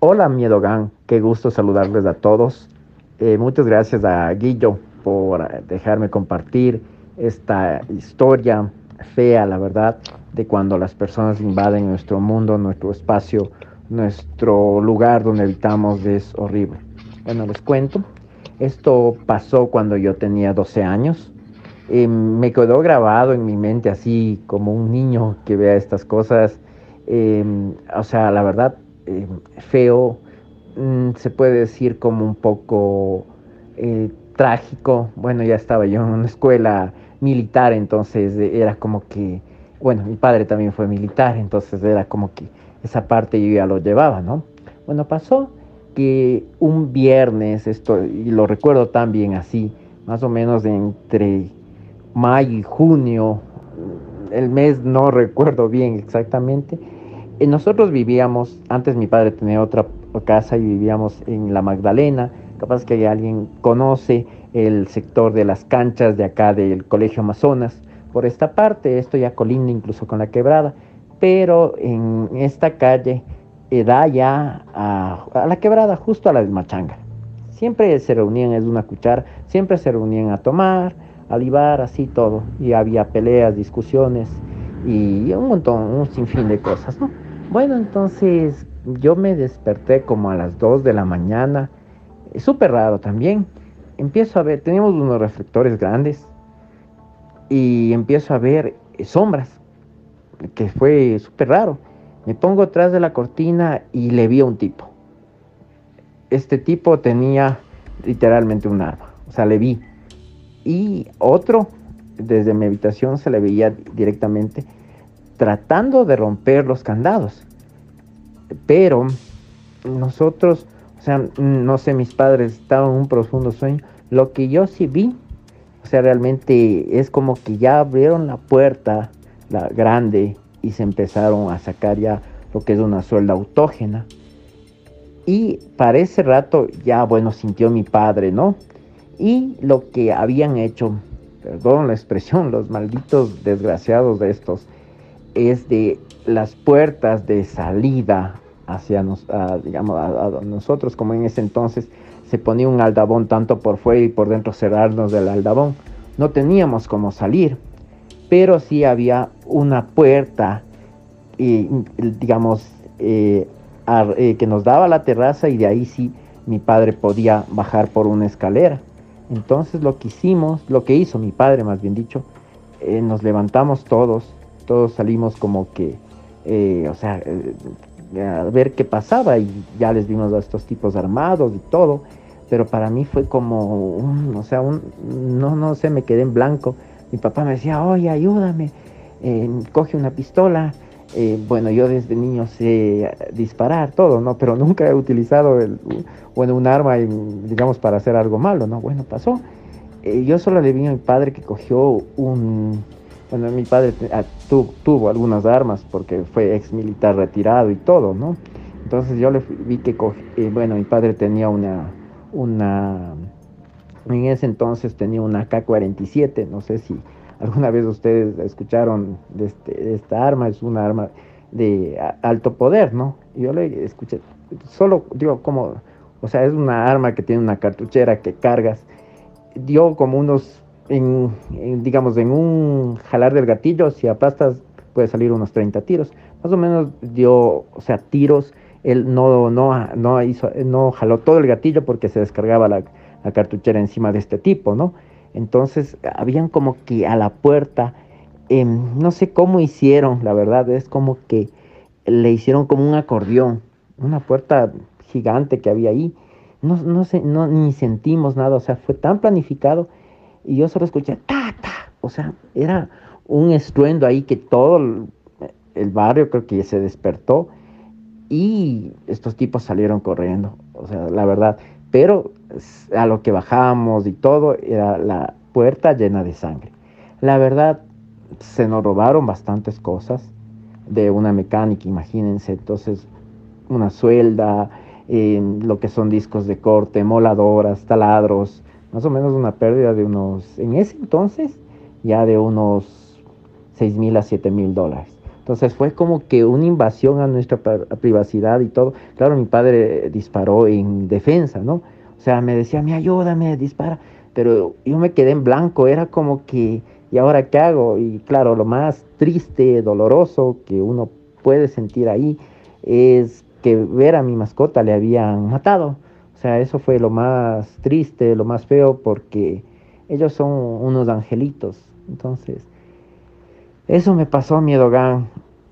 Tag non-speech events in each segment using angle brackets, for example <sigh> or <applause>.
Hola Miedogan, qué gusto saludarles a todos. Eh, muchas gracias a Guillo por dejarme compartir esta historia fea, la verdad, de cuando las personas invaden nuestro mundo, nuestro espacio, nuestro lugar donde habitamos, es horrible. Bueno, les cuento, esto pasó cuando yo tenía 12 años. Eh, me quedó grabado en mi mente así como un niño que vea estas cosas. Eh, o sea, la verdad, eh, feo, mm, se puede decir como un poco eh, trágico. Bueno, ya estaba yo en una escuela militar, entonces era como que, bueno, mi padre también fue militar, entonces era como que esa parte yo ya lo llevaba, ¿no? Bueno, pasó que un viernes, esto, y lo recuerdo también así, más o menos entre mayo y junio, el mes no recuerdo bien exactamente, nosotros vivíamos, antes mi padre tenía otra casa y vivíamos en La Magdalena, capaz que alguien conoce el sector de las canchas de acá del Colegio Amazonas. Por esta parte, esto ya colinda incluso con la quebrada, pero en esta calle eh, da ya a, a, la quebrada, justo a la desmachanga. Siempre se reunían, es una cuchara, siempre se reunían a tomar, a libar, así todo. Y había peleas, discusiones y un montón, un sinfín de cosas, ¿no? Bueno, entonces yo me desperté como a las 2 de la mañana, súper raro también. Empiezo a ver, teníamos unos reflectores grandes y empiezo a ver sombras, que fue súper raro. Me pongo atrás de la cortina y le vi a un tipo. Este tipo tenía literalmente un arma, o sea, le vi. Y otro, desde mi habitación se le veía directamente tratando de romper los candados. Pero nosotros, o sea, no sé, mis padres estaban en un profundo sueño. Lo que yo sí vi, o sea, realmente es como que ya abrieron la puerta, la grande, y se empezaron a sacar ya lo que es una suelda autógena. Y para ese rato ya, bueno, sintió mi padre, ¿no? Y lo que habían hecho, perdón la expresión, los malditos desgraciados de estos, es de las puertas de salida hacia nos, digamos, a, nosotros, como en ese entonces se ponía un aldabón tanto por fuera y por dentro cerrarnos del aldabón. No teníamos como salir, pero sí había una puerta, y, digamos, eh, eh, que nos daba la terraza y de ahí sí mi padre podía bajar por una escalera. Entonces lo que hicimos, lo que hizo mi padre más bien dicho, eh, nos levantamos todos todos salimos como que, eh, o sea, eh, a ver qué pasaba y ya les vimos a estos tipos armados y todo, pero para mí fue como, un, o sea, un, no, no sé, me quedé en blanco. Mi papá me decía, oye, ayúdame, eh, coge una pistola. bueno, yo desde niño sé disparar todo, ¿no? Pero nunca he utilizado bueno, un arma, digamos, para hacer algo malo, ¿no? Bueno, pasó. yo solo le vi a mi padre que cogió un, bueno, mi padre ah, tuvo algunas armas porque fue ex militar retirado y todo, ¿no? Entonces yo le vi que, eh, bueno, mi padre tenía una, una, en ese entonces tenía una K-47, no sé si alguna vez ustedes escucharon de, este, esta arma, es una arma de alto poder, ¿no? Yo le escuché, solo digo como, o sea, es una arma que tiene una cartuchera que cargas, dio como unos en, digamos, en un jalar del gatillo, si aplastas, puede salir unos 30 tiros. Más o menos dio, o sea, tiros. Él no, no, no, hizo, no jaló todo el gatillo porque se descargaba la, cartuchera encima de este tipo, ¿no? Entonces, habían como que a la puerta, em, no sé cómo hicieron, la verdad, es como que le hicieron como un acordeón, una puerta gigante que había ahí. No, no sé, no, ni sentimos nada, o sea, fue tan planificado y yo solo escuché ta, ta. O sea, era un estruendo ahí que todo el, barrio creo que se despertó y estos tipos salieron corriendo. O sea, la verdad. Pero a lo que bajamos y todo era la puerta llena de sangre. La verdad, se nos robaron bastantes cosas de una mecánica, imagínense. Entonces, una suelda, eh, lo que son discos de corte, moladoras, taladros, más o menos una pérdida de unos, en ese entonces, ya de unos 6 mil a 7 mil dólares. Entonces fue como que una invasión a nuestra privacidad y todo. Claro, mi padre disparó en defensa, ¿no? O sea, me decía, me ayúdame, dispara. Pero yo me quedé en blanco, era como que, ¿y ahora qué hago? Y claro, lo más triste, doloroso que uno puede sentir ahí es que ver a mi mascota le habían matado. O sea, eso fue lo más triste, lo más feo, porque ellos son unos angelitos. Entonces, eso me pasó, Miedo Gang.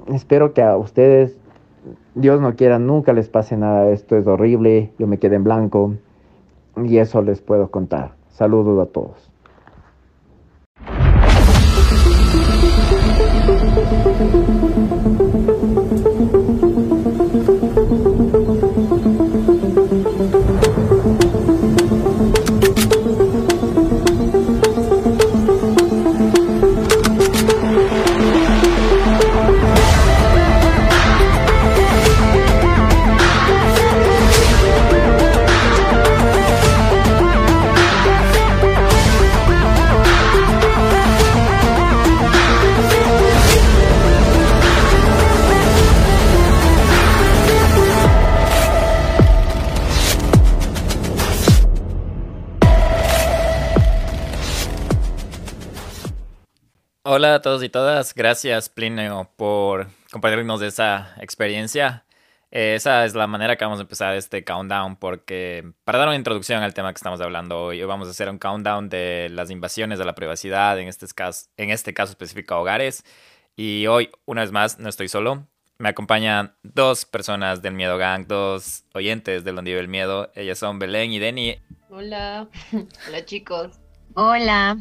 Espero que a ustedes, Dios no quiera, nunca les pase nada. Esto es horrible. Yo me quedé en blanco. Y eso les puedo contar. Saludos a todos. Hola a todos y todas, gracias Plinio por compartirnos de esa experiencia. Eh, esa es la manera que vamos a empezar este countdown porque para dar una introducción al tema que estamos hablando hoy, vamos a hacer un countdown de las invasiones de la privacidad, en este caso, en este caso específico a hogares. Y hoy, una vez más, no estoy solo. Me acompañan dos personas del Miedo Gang, dos oyentes del Donde Vive el Miedo. Ellas son Belén y Denny. Hola, <laughs> hola chicos. Hola.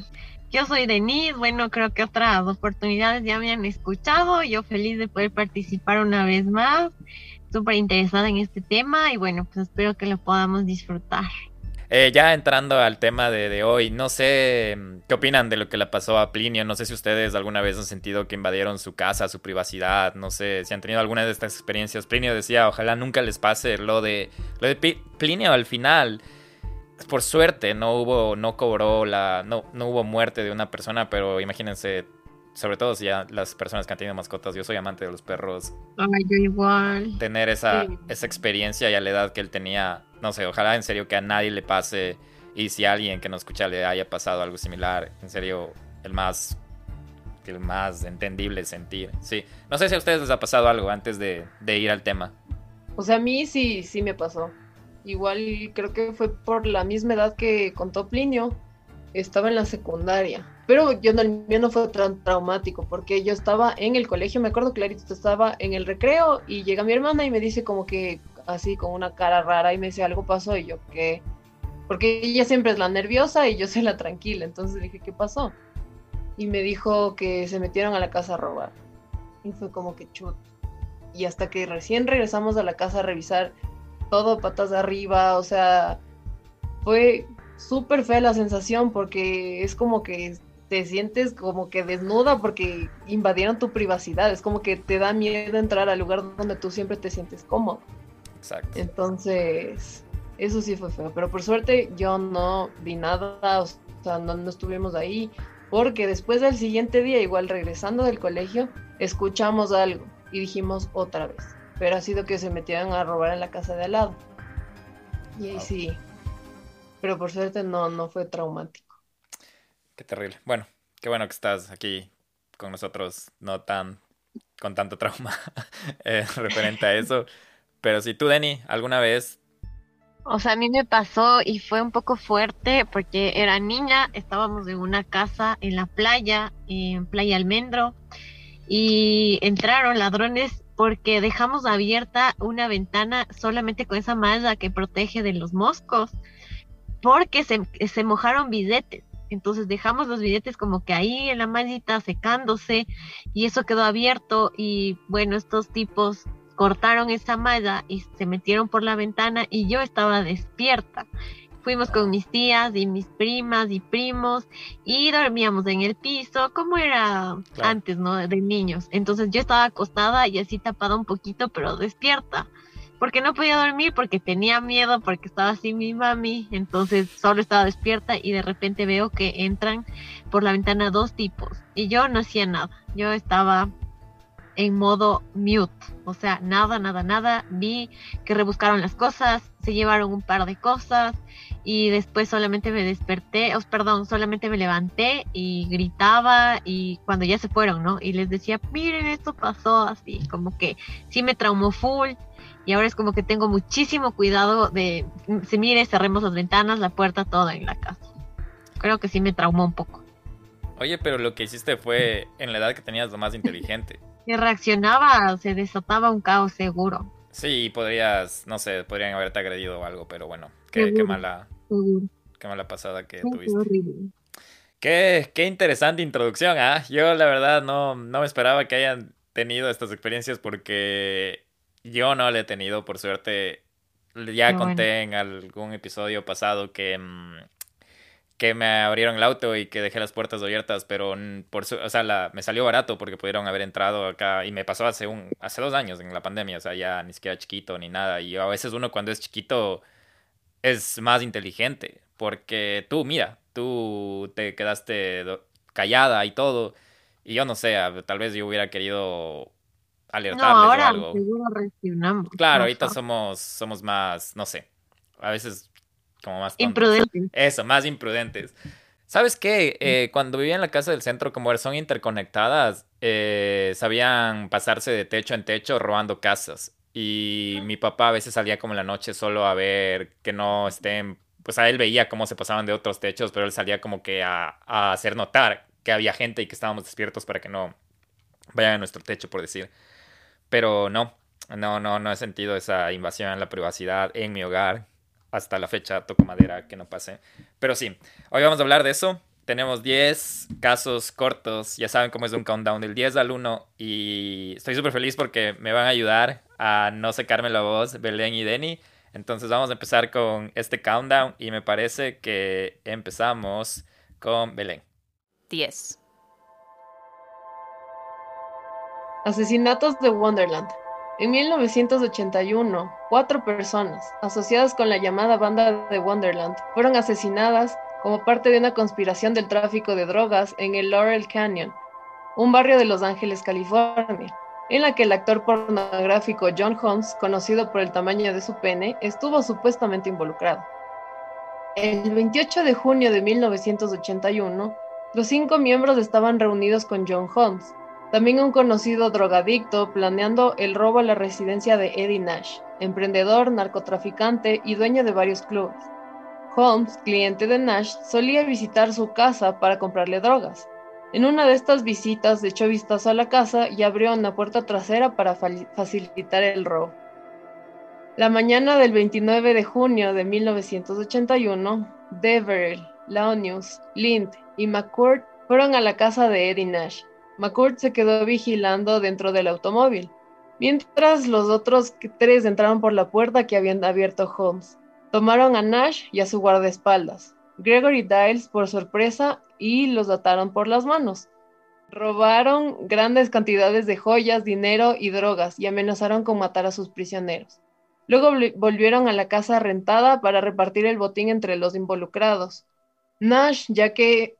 Yo soy Denise, bueno, creo que otras oportunidades ya me han escuchado, yo feliz de poder participar una vez más, súper interesada en este tema y bueno, pues espero que lo podamos disfrutar. Eh, ya entrando al tema de, hoy, no sé mm, qué opinan de lo que le pasó a Plinio, no sé si ustedes alguna vez han sentido que invadieron su casa, su privacidad, no sé si han tenido alguna de estas experiencias. Plinio decía, ojalá nunca les pase lo de, lo de Plinio al final por suerte no hubo, no cobró la, no, no hubo muerte de una persona, pero imagínense, sobre todo si ya las personas que han tenido mascotas, yo soy amante de los perros. Ay, yo igual. Tener esa, esa experiencia y a la edad que él tenía, no sé, ojalá en serio que a nadie le pase y si a alguien que nos escucha le haya pasado algo similar, en serio, el más el más entendible sentir. Sí, no sé si a ustedes les ha pasado algo antes de, de ir al tema. O sea, a mí sí, sí me pasó. Igual creo que fue por la misma edad que contó Plinio. Estaba en la secundaria. Pero yo no, el mío no fue tan traumático porque yo estaba en el colegio, me acuerdo clarito, estaba en el recreo y llega mi hermana y me dice como que así con una cara rara y me dice algo pasó y yo que porque ella siempre es la nerviosa y yo soy la tranquila, entonces dije, ¿qué pasó? Y me dijo que se metieron a la casa a robar. Y fue como que chut. Y hasta que recién regresamos a la casa a revisar todo patas arriba, o sea, fue súper fea la sensación porque es como que te sientes como que desnuda porque invadieron tu privacidad, es como que te da miedo entrar al lugar donde tú siempre te sientes cómodo. Exacto. Entonces, eso sí fue feo, pero por suerte yo no vi nada, o sea, no, no estuvimos ahí, porque después del siguiente día, igual regresando del colegio, escuchamos algo y dijimos otra vez pero ha sido que se metieron a robar en la casa de al lado. Y ahí sí. Pero por suerte no, no fue traumático. Qué terrible. Bueno, qué bueno que estás aquí con nosotros, no tan con tanto trauma <laughs> eh, referente a eso. Pero si tú, Denny, alguna vez... O sea, a mí me pasó y fue un poco fuerte porque era niña, estábamos en una casa en la playa, en Playa Almendro, y entraron ladrones porque dejamos abierta una ventana solamente con esa malla que protege de los moscos, porque se, se mojaron billetes. Entonces dejamos los billetes como que ahí en la mallita secándose y eso quedó abierto y bueno, estos tipos cortaron esa malla y se metieron por la ventana y yo estaba despierta fuimos con mis tías y mis primas y primos y dormíamos en el piso, como era antes, ¿no? De niños. Entonces yo estaba acostada y así tapada un poquito, pero despierta. Porque no podía dormir, porque tenía miedo, porque estaba así mi mami. Entonces solo estaba despierta y de repente veo que entran por la ventana dos tipos. Y yo no hacía nada. Yo estaba en modo mute, o sea, nada, nada, nada, vi que rebuscaron las cosas, se llevaron un par de cosas y después solamente me desperté, os perdón, solamente me levanté y gritaba y cuando ya se fueron, ¿no? Y les decía, miren, esto pasó así, como que sí me traumó full y ahora es como que tengo muchísimo cuidado de, se mire, cerremos las ventanas, la puerta, todo en la casa. Creo que sí me traumó un poco. Oye, pero lo que hiciste fue en la edad que tenías lo más inteligente. <laughs> que reaccionaba, se desataba un caos seguro. Sí, podrías, no sé, podrían haberte agredido o algo, pero bueno, qué, mala, qué mala pasada que tuviste. Qué, qué, interesante introducción, ¿ah? Yo la verdad no, no me esperaba que hayan tenido estas experiencias porque yo no le he tenido, por suerte. Ya conté en algún episodio pasado que mm, que me abrieron el auto y que dejé las puertas abiertas, pero por o sea, me salió barato porque pudieron haber entrado acá y me pasó hace un hace dos años en la pandemia, o sea, ya ni siquiera chiquito ni nada y a veces uno cuando es chiquito es más inteligente porque tú, mira, tú te quedaste callada y todo y yo no sé, tal vez yo hubiera querido alertarles no, ahora o algo. Claro, ahorita somos somos más, no sé, a veces como más... Imprudentes. Eso, más imprudentes. ¿Sabes qué? Eh, cuando vivía en la casa del centro, como son interconectadas, eh, sabían pasarse de techo en techo robando casas. Y mi papá a veces salía como en la noche solo a ver que no estén, pues a él veía cómo se pasaban de otros techos, pero él salía como que a, a hacer notar que había gente y que estábamos despiertos para que no vayan a nuestro techo, por decir. Pero no, no, no, no he sentido esa invasión en la privacidad en mi hogar hasta la fecha toco madera que no pase. Pero sí, hoy vamos a hablar de eso. Tenemos 10 casos cortos, ya saben cómo es un countdown del 10 al 1 y estoy súper feliz porque me van a ayudar a no secarme la voz Belén y Denny. Entonces vamos a empezar con este countdown y me parece que empezamos con Belén. 10. Asesinatos de Wonderland. En 1981, cuatro personas, asociadas con la llamada Banda de Wonderland, fueron asesinadas como parte de una conspiración del tráfico de drogas en el Laurel Canyon, un barrio de Los Ángeles, California, en la que el actor pornográfico John Holmes, conocido por el tamaño de su pene, estuvo supuestamente involucrado. El 28 de junio de 1981, los cinco miembros estaban reunidos con John Holmes, también un conocido drogadicto planeando el robo a la residencia de Eddie Nash, emprendedor, narcotraficante y dueño de varios clubes. Holmes, cliente de Nash, solía visitar su casa para comprarle drogas. En una de estas visitas echó vistazo a la casa y abrió una puerta trasera para facilitar el robo. La mañana del 29 de junio de 1981, Deverell, Launius, Lind y McCourt fueron a la casa de Eddie Nash, McCourt se quedó vigilando dentro del automóvil, mientras los otros tres entraron por la puerta que habían abierto Holmes. Tomaron a Nash y a su guardaespaldas, Gregory Diles por sorpresa y los ataron por las manos. Robaron grandes cantidades de joyas, dinero y drogas y amenazaron con matar a sus prisioneros. Luego volvieron a la casa rentada para repartir el botín entre los involucrados. Nash, ya que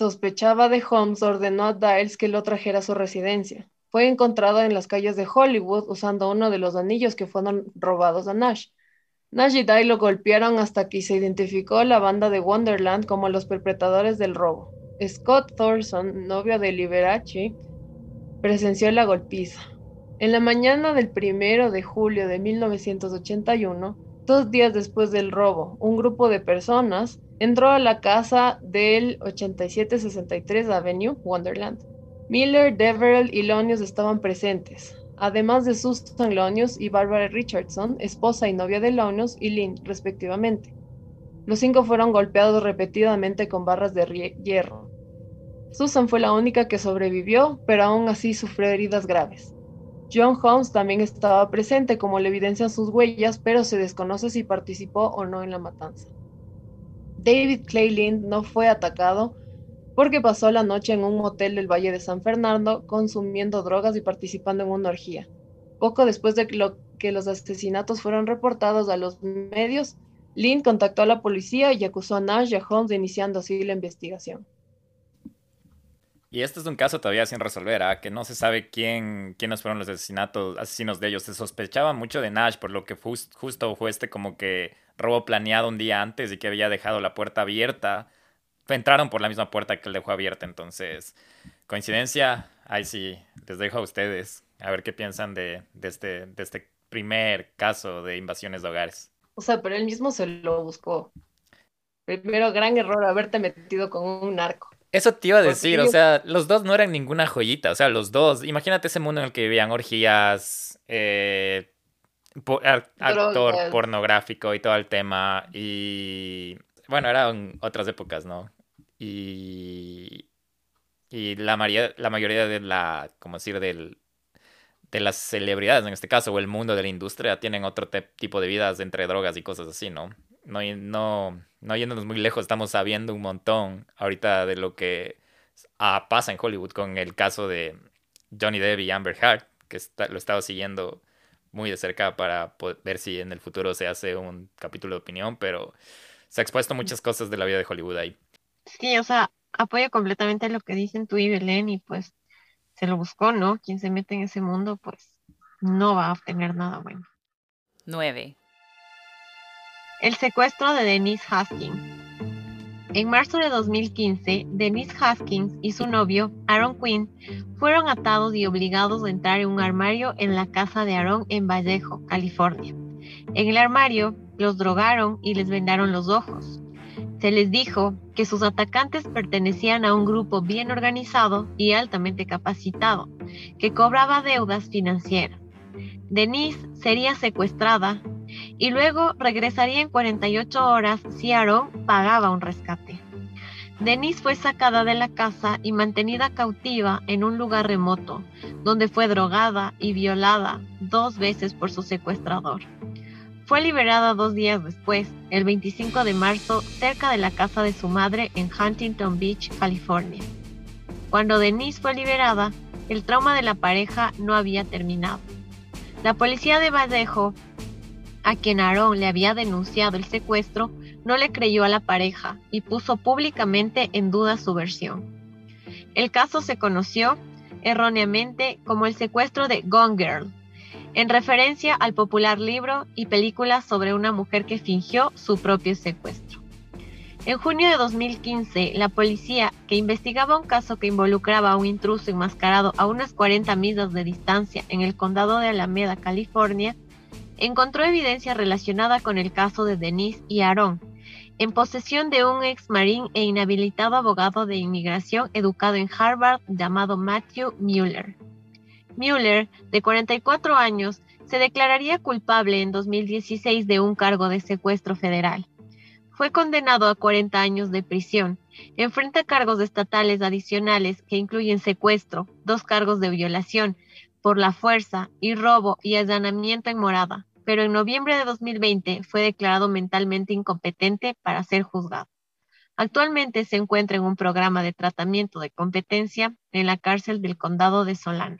sospechaba de Holmes, ordenó a Diles que lo trajera a su residencia. Fue encontrado en las calles de Hollywood usando uno de los anillos que fueron robados a Nash. Nash y Diles lo golpearon hasta que se identificó la banda de Wonderland como los perpetradores del robo. Scott Thorson, novio de Liberace, presenció la golpiza. En la mañana del primero de julio de 1981, dos días después del robo, un grupo de personas entró a la casa del 8763 Avenue, Wonderland. Miller, Deverell y Lonius estaban presentes, además de Susan Lonius y Barbara Richardson, esposa y novia de Lonius y Lynn, respectivamente. Los cinco fueron golpeados repetidamente con barras de hierro. Susan fue la única que sobrevivió, pero aún así sufrió heridas graves. John Holmes también estaba presente, como le evidencian sus huellas, pero se desconoce si participó o no en la matanza. David Clay Lind no fue atacado porque pasó la noche en un motel del Valle de San Fernando consumiendo drogas y participando en una orgía. Poco después de que los asesinatos fueron reportados a los medios, Lind contactó a la policía y acusó a Nash y a Holmes de iniciando así la investigación. Y este es un caso todavía sin resolver, ¿ah? que no se sabe quién, quiénes fueron los asesinatos, asesinos de ellos. Se sospechaba mucho de Nash, por lo que justo fue este como que robo planeado un día antes y que había dejado la puerta abierta. Entraron por la misma puerta que él dejó abierta, entonces, coincidencia, ahí sí, les dejo a ustedes a ver qué piensan de, de, este, de este primer caso de invasiones de hogares. O sea, pero él mismo se lo buscó. Primero, gran error haberte metido con un narco. Eso te iba a decir, o sea, los dos no eran ninguna joyita, o sea, los dos, imagínate ese mundo en el que vivían orgías, eh, actor pornográfico y todo el tema, y bueno, eran otras épocas, ¿no? Y, y la, mayoría, la mayoría de la, como decir, del, de las celebridades en este caso, o el mundo de la industria, tienen otro tipo de vidas entre drogas y cosas así, ¿no? No, no, no yéndonos muy lejos, estamos sabiendo un montón ahorita de lo que ah, pasa en Hollywood con el caso de Johnny Depp y Amber Heard, que lo he estado siguiendo muy de cerca para ver si en el futuro se hace un capítulo de opinión, pero se ha expuesto muchas cosas de la vida de Hollywood ahí. Sí, o sea, apoyo completamente lo que dicen tú y Belén y pues se lo buscó, ¿no? Quien se mete en ese mundo, pues no va a obtener nada bueno. 9. El secuestro de Denise Haskins. En marzo de 2015, Denise Haskins y su novio, Aaron Quinn, fueron atados y obligados a entrar en un armario en la casa de Aaron en Vallejo, California. En el armario, los drogaron y les vendaron los ojos. Se les dijo que sus atacantes pertenecían a un grupo bien organizado y altamente capacitado, que cobraba deudas financieras. Denise sería secuestrada y luego regresaría en 48 horas si Aaron pagaba un rescate. Denise fue sacada de la casa y mantenida cautiva en un lugar remoto, donde fue drogada y violada dos veces por su secuestrador. Fue liberada dos días después, el 25 de marzo, cerca de la casa de su madre en Huntington Beach, California. Cuando Denise fue liberada, el trauma de la pareja no había terminado. La policía de Vallejo a quien Aaron le había denunciado el secuestro, no le creyó a la pareja y puso públicamente en duda su versión. El caso se conoció erróneamente como el secuestro de Gone Girl, en referencia al popular libro y película sobre una mujer que fingió su propio secuestro. En junio de 2015, la policía, que investigaba un caso que involucraba a un intruso enmascarado a unas 40 millas de distancia en el condado de Alameda, California, encontró evidencia relacionada con el caso de Denise y Aaron, en posesión de un ex marín e inhabilitado abogado de inmigración educado en Harvard llamado Matthew Mueller. Mueller, de 44 años, se declararía culpable en 2016 de un cargo de secuestro federal. Fue condenado a 40 años de prisión. Enfrenta cargos estatales adicionales que incluyen secuestro, dos cargos de violación por la fuerza y robo y allanamiento en morada pero en noviembre de 2020 fue declarado mentalmente incompetente para ser juzgado. Actualmente se encuentra en un programa de tratamiento de competencia en la cárcel del condado de Solano.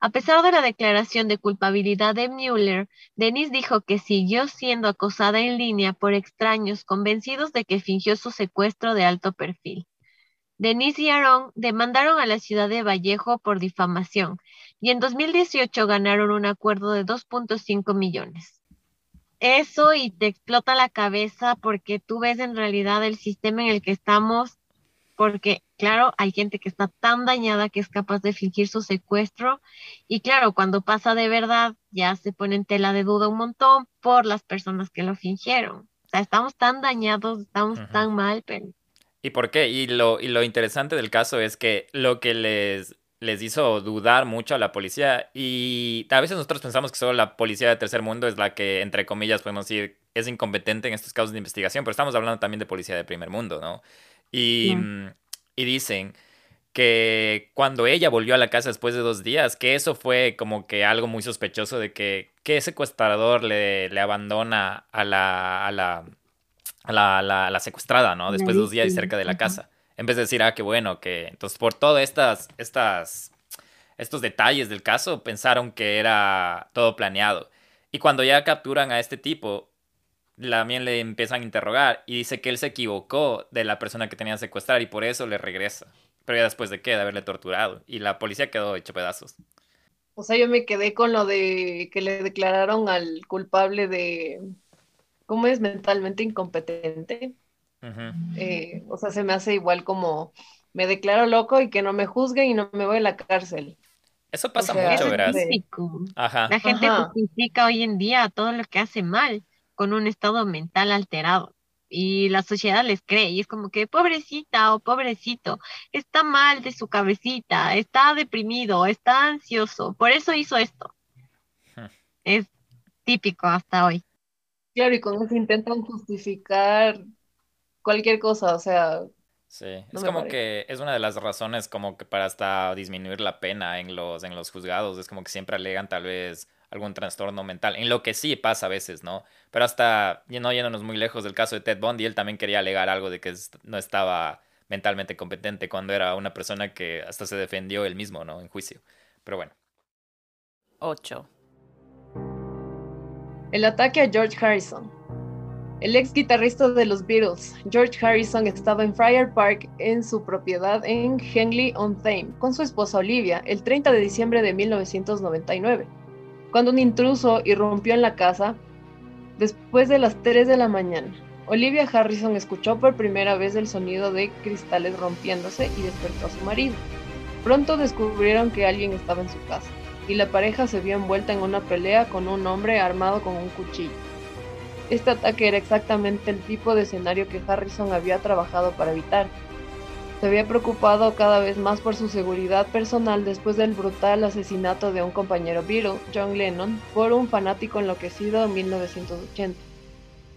A pesar de la declaración de culpabilidad de Mueller, Denise dijo que siguió siendo acosada en línea por extraños convencidos de que fingió su secuestro de alto perfil. Denise y Aaron demandaron a la ciudad de Vallejo por difamación y en 2018 ganaron un acuerdo de 2.5 millones. Eso y te explota la cabeza porque tú ves en realidad el sistema en el que estamos, porque claro, hay gente que está tan dañada que es capaz de fingir su secuestro y claro, cuando pasa de verdad ya se pone en tela de duda un montón por las personas que lo fingieron. O sea, estamos tan dañados, estamos tan mal, pero ¿Y por qué? Y lo, y lo interesante del caso es que lo que les, les hizo dudar mucho a la policía, y a veces nosotros pensamos que solo la policía de tercer mundo es la que, entre comillas, podemos decir, es incompetente en estos casos de investigación, pero estamos hablando también de policía de primer mundo, ¿no? Y, y dicen que cuando ella volvió a la casa después de dos días, que eso fue como que algo muy sospechoso de que, que secuestrador le, le abandona a la, a la la, la, secuestrada, ¿no? Después de dos días cerca de la casa. En vez de decir, ah, qué bueno, que entonces por todos estas, estas, estos detalles del caso pensaron que era todo planeado. Y cuando ya capturan a este tipo, también le empiezan a interrogar y dice que él se equivocó de la persona que tenía que secuestrar y por eso le regresa. Pero ya después de qué, de haberle torturado. Y la policía quedó hecho pedazos. O sea, yo me quedé con lo de que le declararon al culpable de, ¿cómo es? Mentalmente incompetente. Eh, o sea, se me hace igual como me declaro loco y que no me juzguen y no me voy a la cárcel. Eso pasa mucho, ¿verdad? La gente justifica hoy en día todo lo que hace mal con un estado mental alterado y la sociedad les cree y es como que pobrecita o pobrecito, está mal de su cabecita, está deprimido, está ansioso, por eso hizo esto. Es típico hasta hoy. Claro, y con eso intentan justificar cualquier cosa, o sea... Sí, es como que es una de las razones como que para hasta disminuir la pena en los, en los juzgados, es como que siempre alegan tal vez algún trastorno mental, en lo que sí pasa a veces, ¿no? Pero hasta, no yéndonos muy lejos del caso de Ted Bundy, él también quería alegar algo de que no estaba mentalmente competente cuando era una persona que hasta se defendió él mismo, ¿no? En juicio. Pero bueno. 8. El ataque a George Harrison. El ex guitarrista de los Beatles, George Harrison, estaba en Friar Park en su propiedad en Henley on Thames con su esposa Olivia el 30 de diciembre de 1999 cuando un intruso irrumpió en la casa después de las 3 de la mañana. Olivia Harrison escuchó por primera vez el sonido de cristales rompiéndose y despertó a su marido. Pronto descubrieron que alguien estaba en su casa y la pareja se vio envuelta en una pelea con un hombre armado con un cuchillo. Este ataque era exactamente el tipo de escenario que Harrison había trabajado para evitar, se había preocupado cada vez más por su seguridad personal después del brutal asesinato de un compañero Beatle, John Lennon, por un fanático enloquecido en 1980.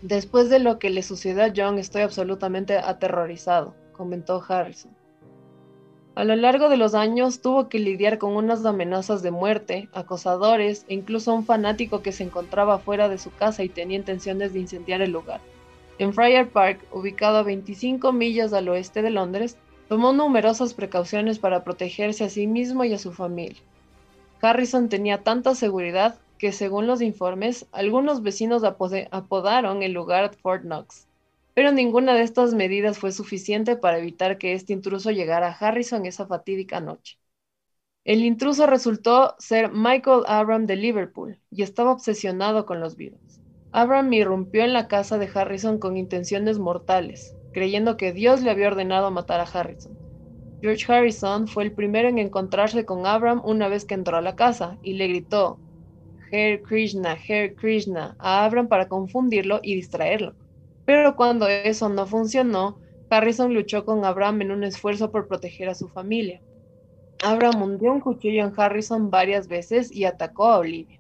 Después de lo que le sucedió a John estoy absolutamente aterrorizado, comentó Harrison. A lo largo de los años tuvo que lidiar con unas amenazas de muerte, acosadores e incluso un fanático que se encontraba fuera de su casa y tenía intenciones de incendiar el lugar. En Friar Park, ubicado a 25 millas al oeste de Londres, Tomó numerosas precauciones para protegerse a sí mismo y a su familia. Harrison tenía tanta seguridad que, según los informes, algunos vecinos apodaron el lugar Fort Knox. Pero ninguna de estas medidas fue suficiente para evitar que este intruso llegara a Harrison esa fatídica noche. El intruso resultó ser Michael Abram de Liverpool y estaba obsesionado con los virus. Abram irrumpió en la casa de Harrison con intenciones mortales, creyendo que Dios le había ordenado matar a Harrison. George Harrison fue el primero en encontrarse con Abram una vez que entró a la casa y le gritó Her Krishna, Her Krishna a Abram para confundirlo y distraerlo. Pero cuando eso no funcionó, Harrison luchó con Abram en un esfuerzo por proteger a su familia. Abram hundió un cuchillo en Harrison varias veces y atacó a Olivia,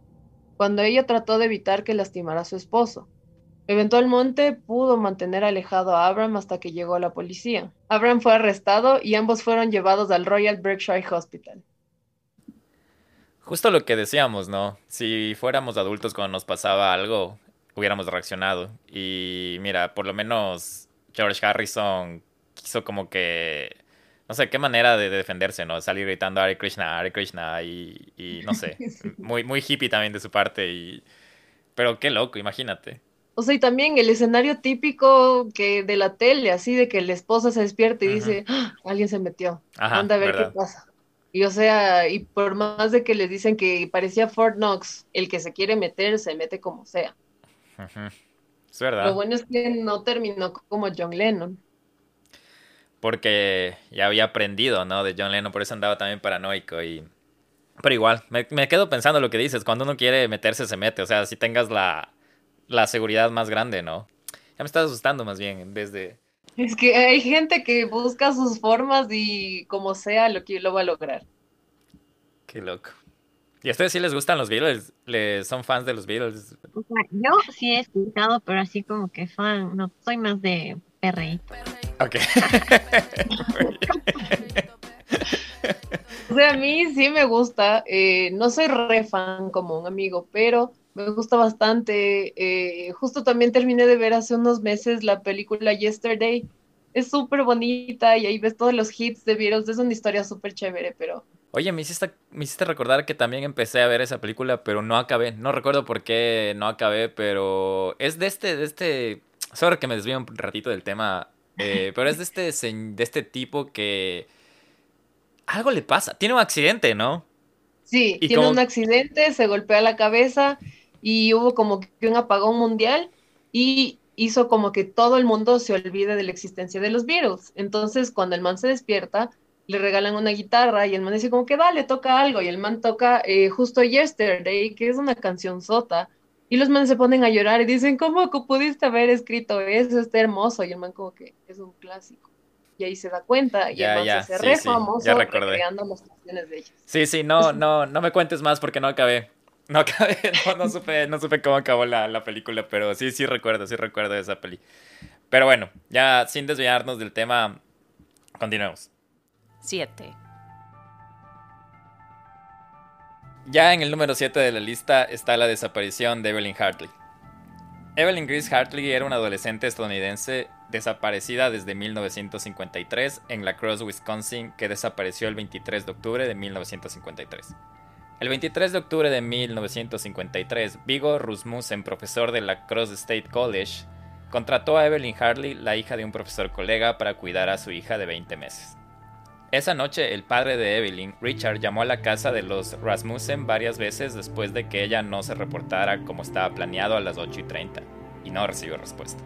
cuando ella trató de evitar que lastimara a su esposo. Eventualmente pudo mantener alejado a Abram hasta que llegó la policía. Abram fue arrestado y ambos fueron llevados al Royal Berkshire Hospital. Justo lo que decíamos, ¿no? Si fuéramos adultos cuando nos pasaba algo, hubiéramos reaccionado. Y mira, por lo menos George Harrison quiso como que no sé, qué manera de, defenderse, ¿no? Salir gritando Hare Krishna, Hare Krishna y, y no sé, <laughs> muy, muy hippie también de su parte y... Pero qué loco, imagínate. O sea, y también el escenario típico que de la tele, así de que la esposa se despierta y dice, ¡Ah! alguien se metió, anda a ver qué pasa. Y o sea, y por más de que les dicen que parecía Fort Knox, el que se quiere meter, se mete como sea. Es verdad. Lo bueno es que no terminó como John Lennon. Porque ya había aprendido, ¿no? De John Lennon, por eso andaba también paranoico y... Pero igual, me, me quedo pensando lo que dices, cuando uno quiere meterse, se mete. O sea, si tengas la, la seguridad más grande, ¿no? Ya me estás asustando más bien en vez de... Es que hay gente que busca sus formas y como sea lo que lo va a lograr. Qué loco. ¿Y a ustedes sí les gustan los Beatles? ¿Les son fans de los Beatles? yo sí he escuchado, pero así como que fan, no, soy más de perreíto. Ok. <laughs> o sea, a mí sí me gusta. Eh, no soy re fan como un amigo, pero me gusta bastante. Eh, justo también terminé de ver hace unos meses la película Yesterday. Es súper bonita y ahí ves todos los hits de Beatles. Es una historia súper chévere, pero... Oye, me hiciste, me hiciste recordar que también empecé a ver esa película, pero no acabé. No recuerdo por qué no acabé, pero es de este, de este... Sorry que me desvío un ratito del tema, eh, <laughs> pero es de este, de este tipo que algo le pasa. Tiene un accidente, ¿no? Sí, tiene un accidente, se golpea la cabeza y hubo como que un apagón mundial y hizo como que todo el mundo se olvide de la existencia de los virus. Entonces, cuando el man se despierta, le regalan una guitarra y el man dice como que dale, toca algo. Y el man toca eh, justo Yesterday, que es una canción sota. Y los manes se ponen a llorar y dicen, ¿cómo pudiste haber escrito eso? Está hermoso. Y el man como que es un clásico. Y ahí se da cuenta y el man se hace re famoso recreando las canciones de ellos. Sí, sí, no, no, no me cuentes más porque no acabé. No acabé, <laughs> no, supe, no supe cómo acabó la, la, película, pero sí, sí recuerdo, sí recuerdo esa peli. Pero bueno, ya sin desviarnos del tema, continuemos. 7. Ya en el número 7 de la lista está la desaparición de Evelyn Hartley. Evelyn Grace Hartley era una adolescente estadounidense desaparecida desde 1953 en La Crosse, Wisconsin, que desapareció el 23 de octubre de 1953. El 23 de octubre de 1953, Vigo Rusmussen, profesor de La Crosse State College, contrató a Evelyn Hartley, la hija de un profesor colega, para cuidar a su hija de 20 meses. Esa noche, el padre de Evelyn, Richard, llamó a la casa de los Rasmussen varias veces después de que ella no se reportara como estaba planeado a las 8 y 30, y no recibió respuesta.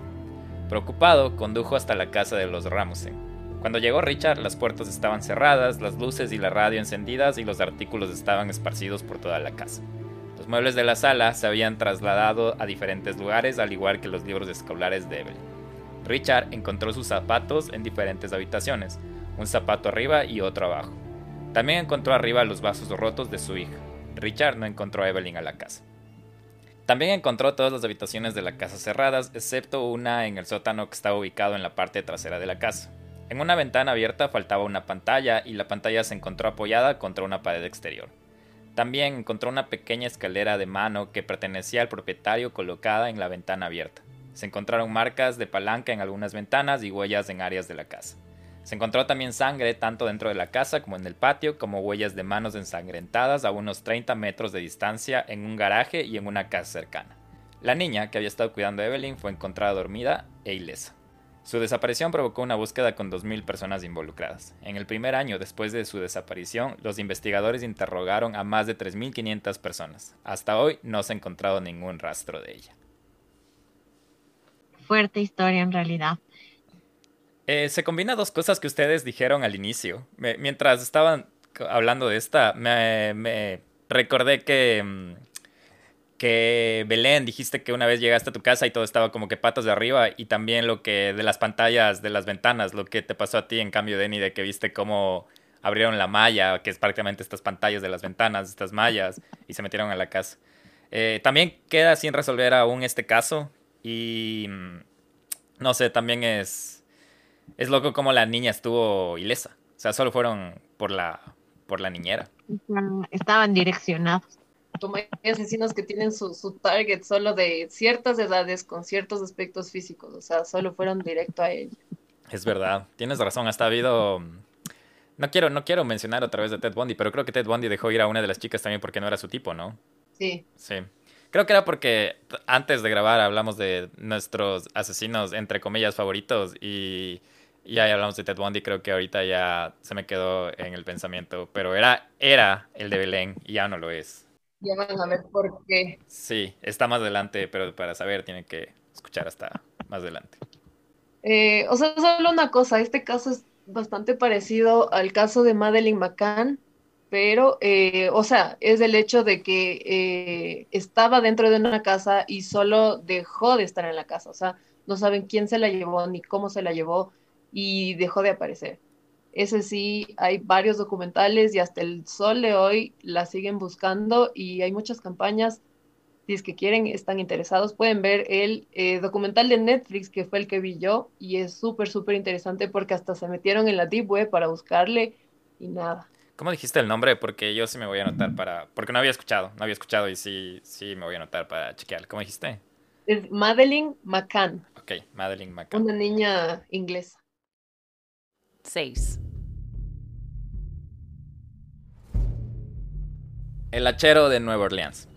Preocupado, condujo hasta la casa de los Rasmussen. Cuando llegó Richard, las puertas estaban cerradas, las luces y la radio encendidas y los artículos estaban esparcidos por toda la casa. Los muebles de la sala se habían trasladado a diferentes lugares, al igual que los libros escolares de Evelyn. Richard encontró sus zapatos en diferentes habitaciones, un zapato arriba y otro abajo. También encontró arriba los vasos rotos de su hija. Richard no encontró a Evelyn a la casa. También encontró todas las habitaciones de la casa cerradas, excepto una en el sótano que estaba ubicado en la parte trasera de la casa. En una ventana abierta faltaba una pantalla y la pantalla se encontró apoyada contra una pared exterior. También encontró una pequeña escalera de mano que pertenecía al propietario colocada en la ventana abierta. Se encontraron marcas de palanca en algunas ventanas y huellas en áreas de la casa. Se encontró también sangre tanto dentro de la casa como en el patio, como huellas de manos ensangrentadas a unos 30 metros de distancia en un garaje y en una casa cercana. La niña, que había estado cuidando a Evelyn, fue encontrada dormida e ilesa. Su desaparición provocó una búsqueda con 2.000 personas involucradas. En el primer año después de su desaparición, los investigadores interrogaron a más de 3.500 personas. Hasta hoy no se ha encontrado ningún rastro de ella. Fuerte historia en realidad. Eh, se combina dos cosas que ustedes dijeron al inicio. mientras estaban hablando de esta, me, recordé que, mm, que Belén dijiste que una vez llegaste a tu casa y todo estaba como que patas de arriba y también lo que de las pantallas, de las ventanas, lo que te pasó a ti en cambio, Denny, de que viste cómo abrieron la malla, que es prácticamente estas pantallas de las ventanas, estas mallas, y se metieron a la casa. Eh, también queda sin resolver aún este caso y mm, no sé, también es es loco como la niña estuvo ilesa. O sea, solo fueron por la, por la niñera. Estaban direccionados. Como hay asesinos que tienen su, su target solo de ciertas edades con ciertos aspectos físicos. O sea, solo fueron directo a ella. Es verdad, tienes razón. Hasta ha habido. No quiero, no quiero mencionar otra vez de Ted Bundy, pero creo que Ted Bundy dejó ir a una de las chicas también porque no era su tipo, ¿no? Sí. Sí. Creo que era porque antes de grabar hablamos de nuestros asesinos, entre comillas, favoritos y y ahí hablamos de Ted Bundy, creo que ahorita ya se me quedó en el pensamiento, pero era, era el de Belén y ya no lo es. Ya van a ver por qué. Sí, está más adelante, pero para saber tienen que escuchar hasta más adelante. Eh, o sea, solo una cosa, este caso es bastante parecido al caso de Madeleine McCann, pero, eh, o sea, es el hecho de que eh, estaba dentro de una casa y solo dejó de estar en la casa, o sea, no saben quién se la llevó ni cómo se la llevó y dejó de aparecer. Ese sí, hay varios documentales y hasta el sol de hoy la siguen buscando y hay muchas campañas. Si es que quieren, están interesados, pueden ver el eh, documental de Netflix que fue el que vi yo y es súper, súper interesante porque hasta se metieron en la deep web para buscarle y nada. ¿Cómo dijiste el nombre? Porque yo sí me voy a anotar para... Porque no había escuchado, no había escuchado y sí, sí me voy a anotar para chequear. ¿Cómo dijiste? Es Madeline McCann. Ok, Madeline McCann. Una niña inglesa. 6. El hachero de Nueva Orleans.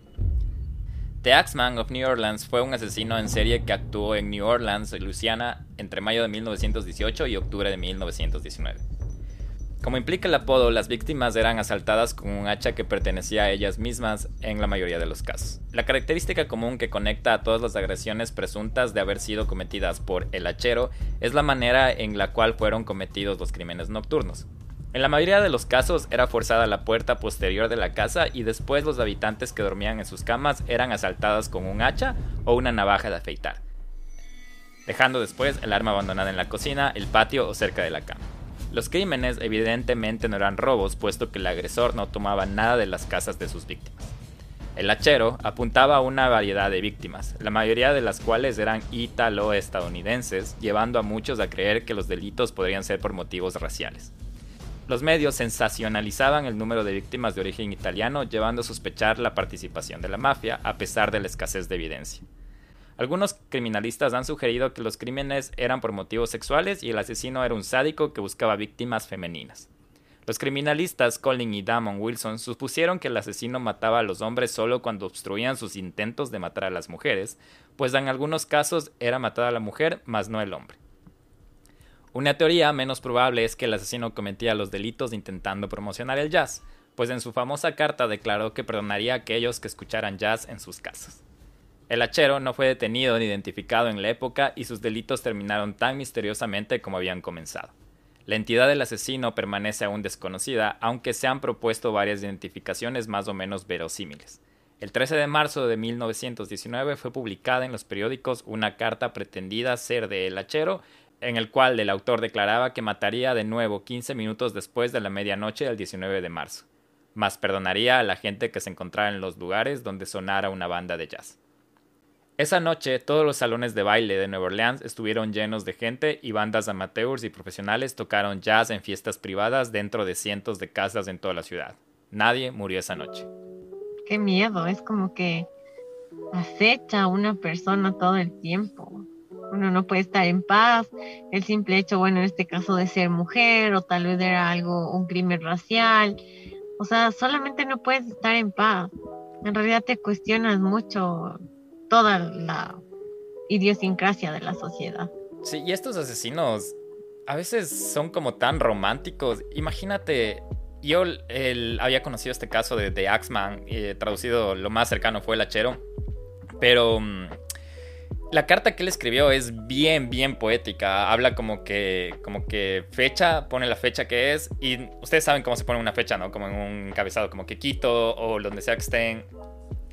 The Axeman of New Orleans fue un asesino en serie que actuó en New Orleans, Luisiana, entre mayo de 1918 y octubre de 1919. Como implica el apodo, las víctimas eran asaltadas con un hacha que pertenecía a ellas mismas en la mayoría de los casos. La característica común que conecta a todas las agresiones presuntas de haber sido cometidas por el hachero es la manera en la cual fueron cometidos los crímenes nocturnos. En la mayoría de los casos era forzada la puerta posterior de la casa y después los habitantes que dormían en sus camas eran asaltadas con un hacha o una navaja de afeitar, dejando después el arma abandonada en la cocina, el patio o cerca de la cama. Los crímenes evidentemente no eran robos, puesto que el agresor no tomaba nada de las casas de sus víctimas. El hachero apuntaba a una variedad de víctimas, la mayoría de las cuales eran ítalo-estadounidenses, llevando a muchos a creer que los delitos podrían ser por motivos raciales. Los medios sensacionalizaban el número de víctimas de origen italiano, llevando a sospechar la participación de la mafia, a pesar de la escasez de evidencia. Algunos criminalistas han sugerido que los crímenes eran por motivos sexuales y el asesino era un sádico que buscaba víctimas femeninas. Los criminalistas Colin y Damon Wilson supusieron que el asesino mataba a los hombres solo cuando obstruían sus intentos de matar a las mujeres, pues en algunos casos era matada la mujer, mas no el hombre. Una teoría menos probable es que el asesino cometía los delitos intentando promocionar el jazz, pues en su famosa carta declaró que perdonaría a aquellos que escucharan jazz en sus casas. El hachero no fue detenido ni identificado en la época y sus delitos terminaron tan misteriosamente como habían comenzado. La entidad del asesino permanece aún desconocida, aunque se han propuesto varias identificaciones más o menos verosímiles. El 13 de marzo de 1919 fue publicada en los periódicos una carta pretendida ser de El Hachero, en el cual el autor declaraba que mataría de nuevo 15 minutos después de la medianoche del 19 de marzo, mas perdonaría a la gente que se encontrara en los lugares donde sonara una banda de jazz. Esa noche todos los salones de baile de Nueva Orleans estuvieron llenos de gente y bandas amateurs y profesionales tocaron jazz en fiestas privadas dentro de cientos de casas en toda la ciudad. Nadie murió esa noche. Qué miedo, es como que acecha a una persona todo el tiempo. Uno no puede estar en paz. El simple hecho, bueno, en este caso de ser mujer o tal vez era algo, un crimen racial. O sea, solamente no puedes estar en paz. En realidad te cuestionas mucho toda la idiosincrasia de la sociedad. Sí, y estos asesinos a veces son como tan románticos. Imagínate, yo había conocido este caso de, de Axman, eh, traducido lo más cercano fue el hachero, pero mm, la carta que él escribió es bien, bien poética. Habla como que, como que fecha, pone la fecha que es, y ustedes saben cómo se pone una fecha, ¿no? Como en un encabezado, como que Quito o donde sea que estén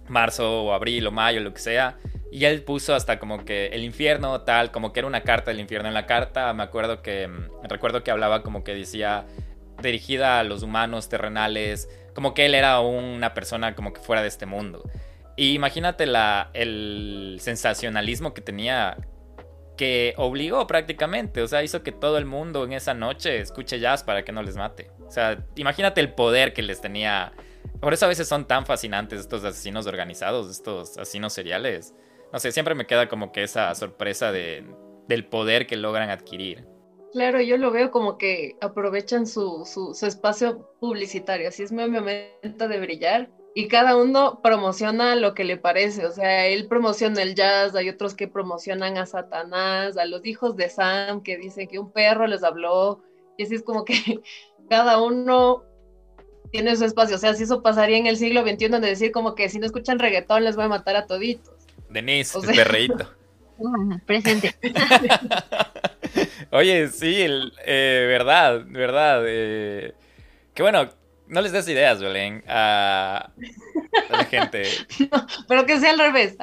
marzo o abril o mayo, lo que sea. Y él puso hasta como que el infierno, tal, como que era una carta del infierno. En la carta me acuerdo que, mm, recuerdo que hablaba como que decía dirigida a los humanos terrenales, como que él era una persona como que fuera de este mundo. Y imagínate la, el sensacionalismo que tenía, que obligó prácticamente, o sea, hizo que todo el mundo en esa noche escuche jazz para que no les mate. O sea, imagínate el poder que les tenía por eso a veces son tan fascinantes estos asesinos organizados, estos asesinos seriales. No sé, siempre me queda como que esa sorpresa de, del poder que logran adquirir. Claro, yo lo veo como que aprovechan su, su, su espacio publicitario, así es mi momento de brillar y cada uno promociona lo que le parece, o sea, él promociona el jazz, hay otros que promocionan a Satanás, a los hijos de Sam que dicen que un perro les habló, y así es como que <laughs> cada uno tiene su espacio. O sea, si eso pasaría en el siglo XXI, de decir como que si no escuchan reggaetón les voy a matar a toditos. Denise, el perreíto. <laughs> Presente. <laughs> Oye, sí, el, eh, verdad, verdad. Eh, que bueno, no les des ideas, Belén, a, la gente. <laughs> pero que sea al revés,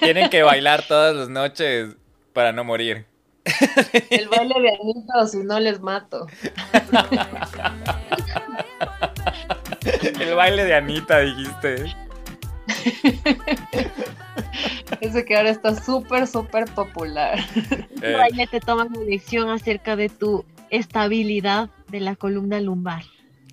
Tienen que bailar todas las noches para no morir. El baile de Anita o si no les mato. <laughs> El baile de Anita, dijiste. <laughs> Ese que ahora está súper, súper popular. El baile te toma una lección acerca de tu estabilidad de la columna lumbar.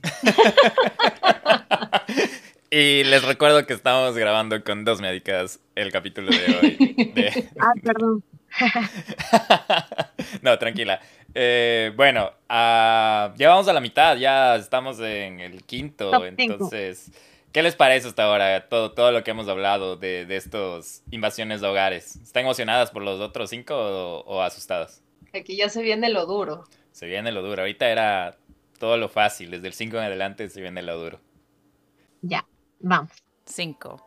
<laughs> y les recuerdo que estamos grabando con dos médicas el capítulo de hoy. Ah, perdón. <laughs> no, tranquila. Eh, bueno, uh, ya vamos a la mitad, ya estamos en el quinto, entonces, ¿qué les parece hasta ahora todo, todo lo que hemos hablado de, de estos invasiones de hogares? ¿Están emocionadas por los otros cinco o, asustadas? Aquí ya se viene lo duro. Se viene lo duro, ahorita era todo lo fácil. Desde el 5 en adelante se viene lo duro. Ya, vamos. 5,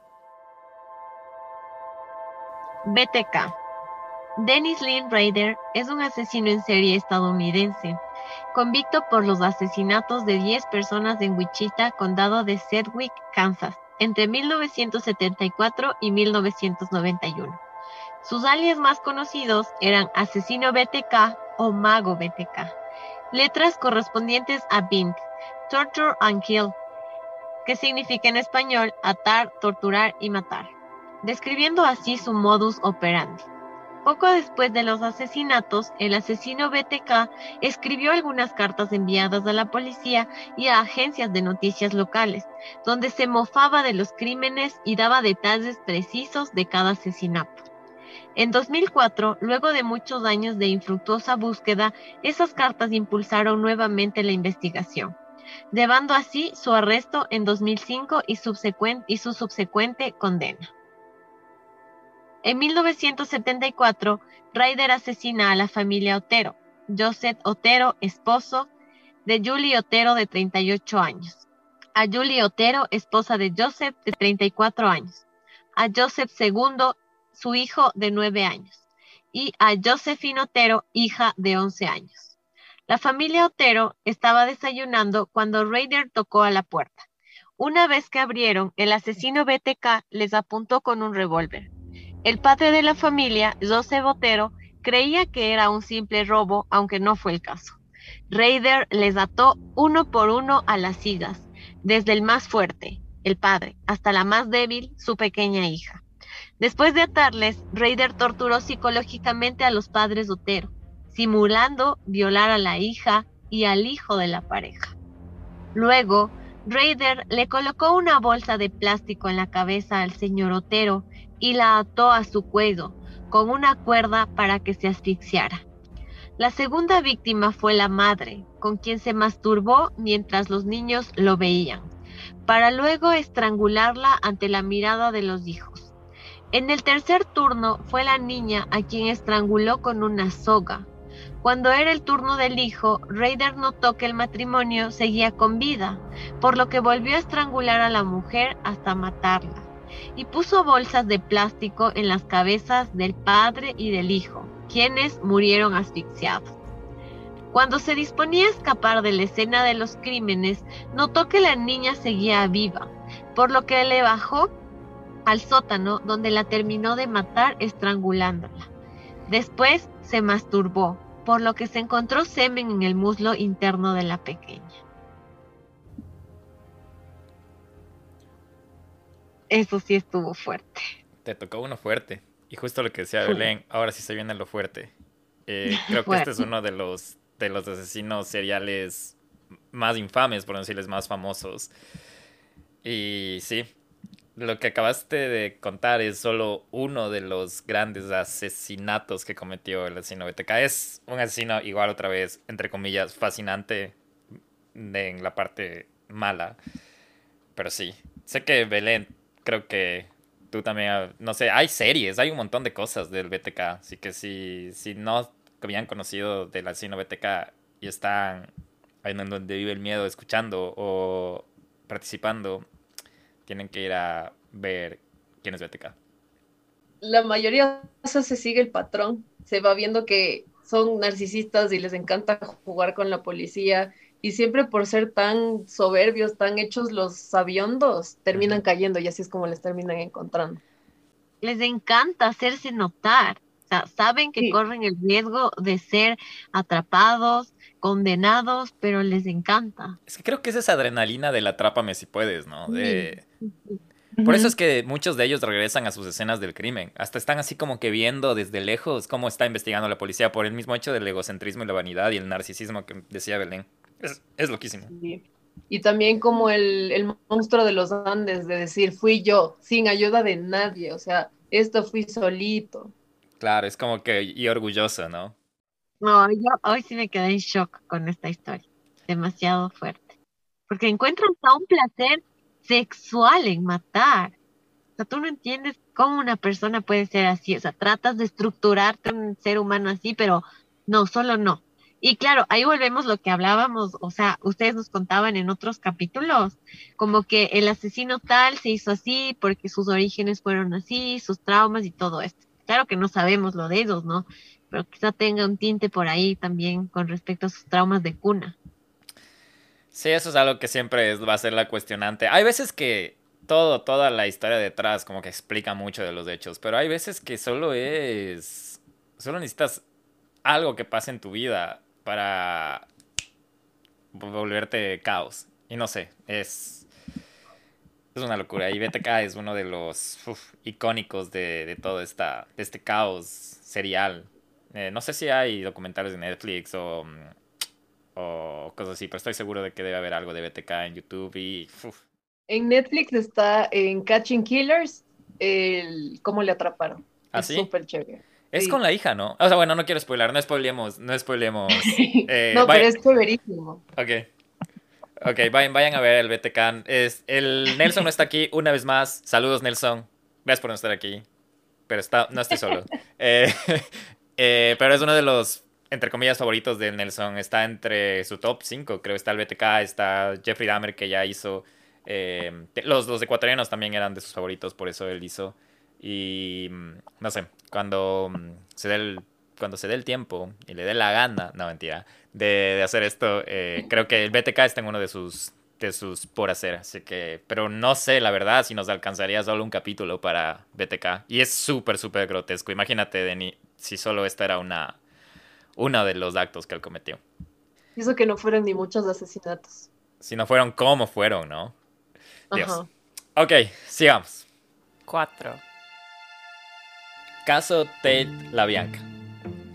BTK. Dennis Lynn Raider es un asesino en serie estadounidense, convicto por los asesinatos de 10 personas en Wichita, condado de Sedgwick, Kansas, entre 1974 y 1991. Sus alias más conocidos eran Asesino BTK o Mago BTK. Letras correspondientes a BINK, Torture and Kill, que significa en español atar, torturar y matar, describiendo así su modus operandi. Poco después de los asesinatos, el asesino BTK escribió algunas cartas enviadas a la policía y a agencias de noticias locales, donde se mofaba de los crímenes y daba detalles precisos de cada asesinato. En 2004, luego de muchos años de infructuosa búsqueda, esas cartas impulsaron nuevamente la investigación, llevando así su arresto en 2005 y, subsecuente, y su subsecuente condena. En 1974, Ryder asesina a la familia Otero, Joseph Otero, esposo de Julie Otero de 38 años, a Julie Otero, esposa de Joseph de 34 años, a Joseph II, su hijo de 9 años, y a Josephine Otero, hija de 11 años. La familia Otero estaba desayunando cuando Ryder tocó a la puerta. Una vez que abrieron, el asesino BTK les apuntó con un revólver. El padre de la familia, Joseph Otero, creía que era un simple robo, aunque no fue el caso. Raider les ató uno por uno a las sillas, desde el más fuerte, el padre, hasta la más débil, su pequeña hija. Después de atarles, Raider torturó psicológicamente a los padres Otero, simulando violar a la hija y al hijo de la pareja. Luego, Raider le colocó una bolsa de plástico en la cabeza al señor Otero y la ató a su cuello con una cuerda para que se asfixiara. La segunda víctima fue la madre, con quien se masturbó mientras los niños lo veían, para luego estrangularla ante la mirada de los hijos. En el tercer turno fue la niña a quien estranguló con una soga. Cuando era el turno del hijo, Raider notó que el matrimonio seguía con vida, por lo que volvió a estrangular a la mujer hasta matarla y puso bolsas de plástico en las cabezas del padre y del hijo, quienes murieron asfixiados. Cuando se disponía a escapar de la escena de los crímenes, notó que la niña seguía viva, por lo que le bajó al sótano donde la terminó de matar estrangulándola. Después se masturbó, por lo que se encontró semen en el muslo interno de la pequeña. Eso sí estuvo fuerte. Te tocó uno fuerte. Y justo lo que decía Belén, ahora sí se viene lo fuerte. Eh, <laughs> creo que este es uno de los, de los asesinos seriales más infames, por no decirles más famosos. Y sí, lo que acabaste de contar es solo uno de los grandes asesinatos que cometió el asesino BTK. Es un asesino igual otra vez, entre comillas, fascinante en la parte mala. Pero sí, sé que Belén creo que tú también, no sé, hay series, hay un montón de cosas del BTK, así que si, si no habían conocido del asesino BTK y están ahí en donde vive el miedo escuchando o participando, tienen que ir a ver quién es BTK. La mayoría se sigue el patrón, se va viendo que son narcisistas y les encanta jugar con la policía y siempre por ser tan soberbios, tan hechos los sabiondos, terminan cayendo y así es como les terminan encontrando. Les encanta hacerse notar, o sea, saben que corren el riesgo de ser atrapados, condenados, pero les encanta. Es que creo que es esa adrenalina del atrápame si puedes, ¿no? De... Por eso es que muchos de ellos regresan a sus escenas del crimen. Hasta están así como que viendo desde lejos cómo está investigando la policía por el mismo hecho del egocentrismo y la vanidad y el narcisismo que decía Belén. Es, es loquísimo. Y también como el, el, monstruo de los Andes, de decir, fui yo, sin ayuda de nadie, o sea, esto fui solito. Claro, es como que, y orgulloso, ¿no? No, yo hoy sí me quedé en shock con esta historia, demasiado fuerte, porque encuentran hasta un placer sexual en matar. O sea, tú no entiendes cómo una persona puede ser así, o sea, tratas de estructurarte un ser humano así, pero no, solo no Y claro, ahí volvemos lo que hablábamos, o sea, ustedes nos contaban en otros capítulos, como que el asesino tal se hizo así porque sus orígenes fueron así, sus traumas y todo esto. Claro que no sabemos lo de ellos, ¿no? Pero quizá tenga un tinte por ahí también con respecto a sus traumas de cuna. Sí, eso es algo que siempre va a ser la cuestionante. Hay veces que todo, toda la historia detrás como que explica mucho de los hechos, pero hay veces que solo es... Solo necesitas algo que pase en tu vida para volverte caos. Y no sé, es, es una locura. Y BTK es uno de los icónicos de, de, todo esta, de este caos serial. Eh, no sé si hay documentales de Netflix o, o cosas así, pero estoy seguro de que debe haber algo de BTK en YouTube y... En Netflix está en Catching Killers el cómo le atraparon. ¿Ah, es súper chévere. Es con la hija, ¿no? O sea, bueno, no quiero spoiler, no spoilemos, no spoilemos. <laughs> Eh, no, pero es chéverísimo. Ok. Ok, vayan, vayan a ver el BTK. Es, el Nelson no está aquí una vez más. Saludos, Nelson. Gracias por no estar aquí. Pero está, no estoy solo. <laughs> eh, <laughs> eh, pero es uno de los, entre comillas, favoritos de Nelson. Está entre su top 5, creo. Está el BTK, está Jeffrey Dahmer, que ya hizo. Eh, los, los ecuatorianos también eran de sus favoritos, por eso él hizo. Y mm, no sé, cuando mm, se dé el, cuando se dé el tiempo y le dé la gana, no mentira, de, de hacer esto, eh, creo que el BTK está en uno de sus de sus por hacer, así que, pero no sé la verdad si nos alcanzaría solo un capítulo para BTK y es súper súper grotesco. Imagínate Denny si solo esta era una uno de los actos que él cometió. Eso que no fueron ni muchos asesinatos. Si no fueron, ¿cómo fueron, no? Dios. Ajá. Ok, sigamos. Cuatro. Caso Tate LaBianca.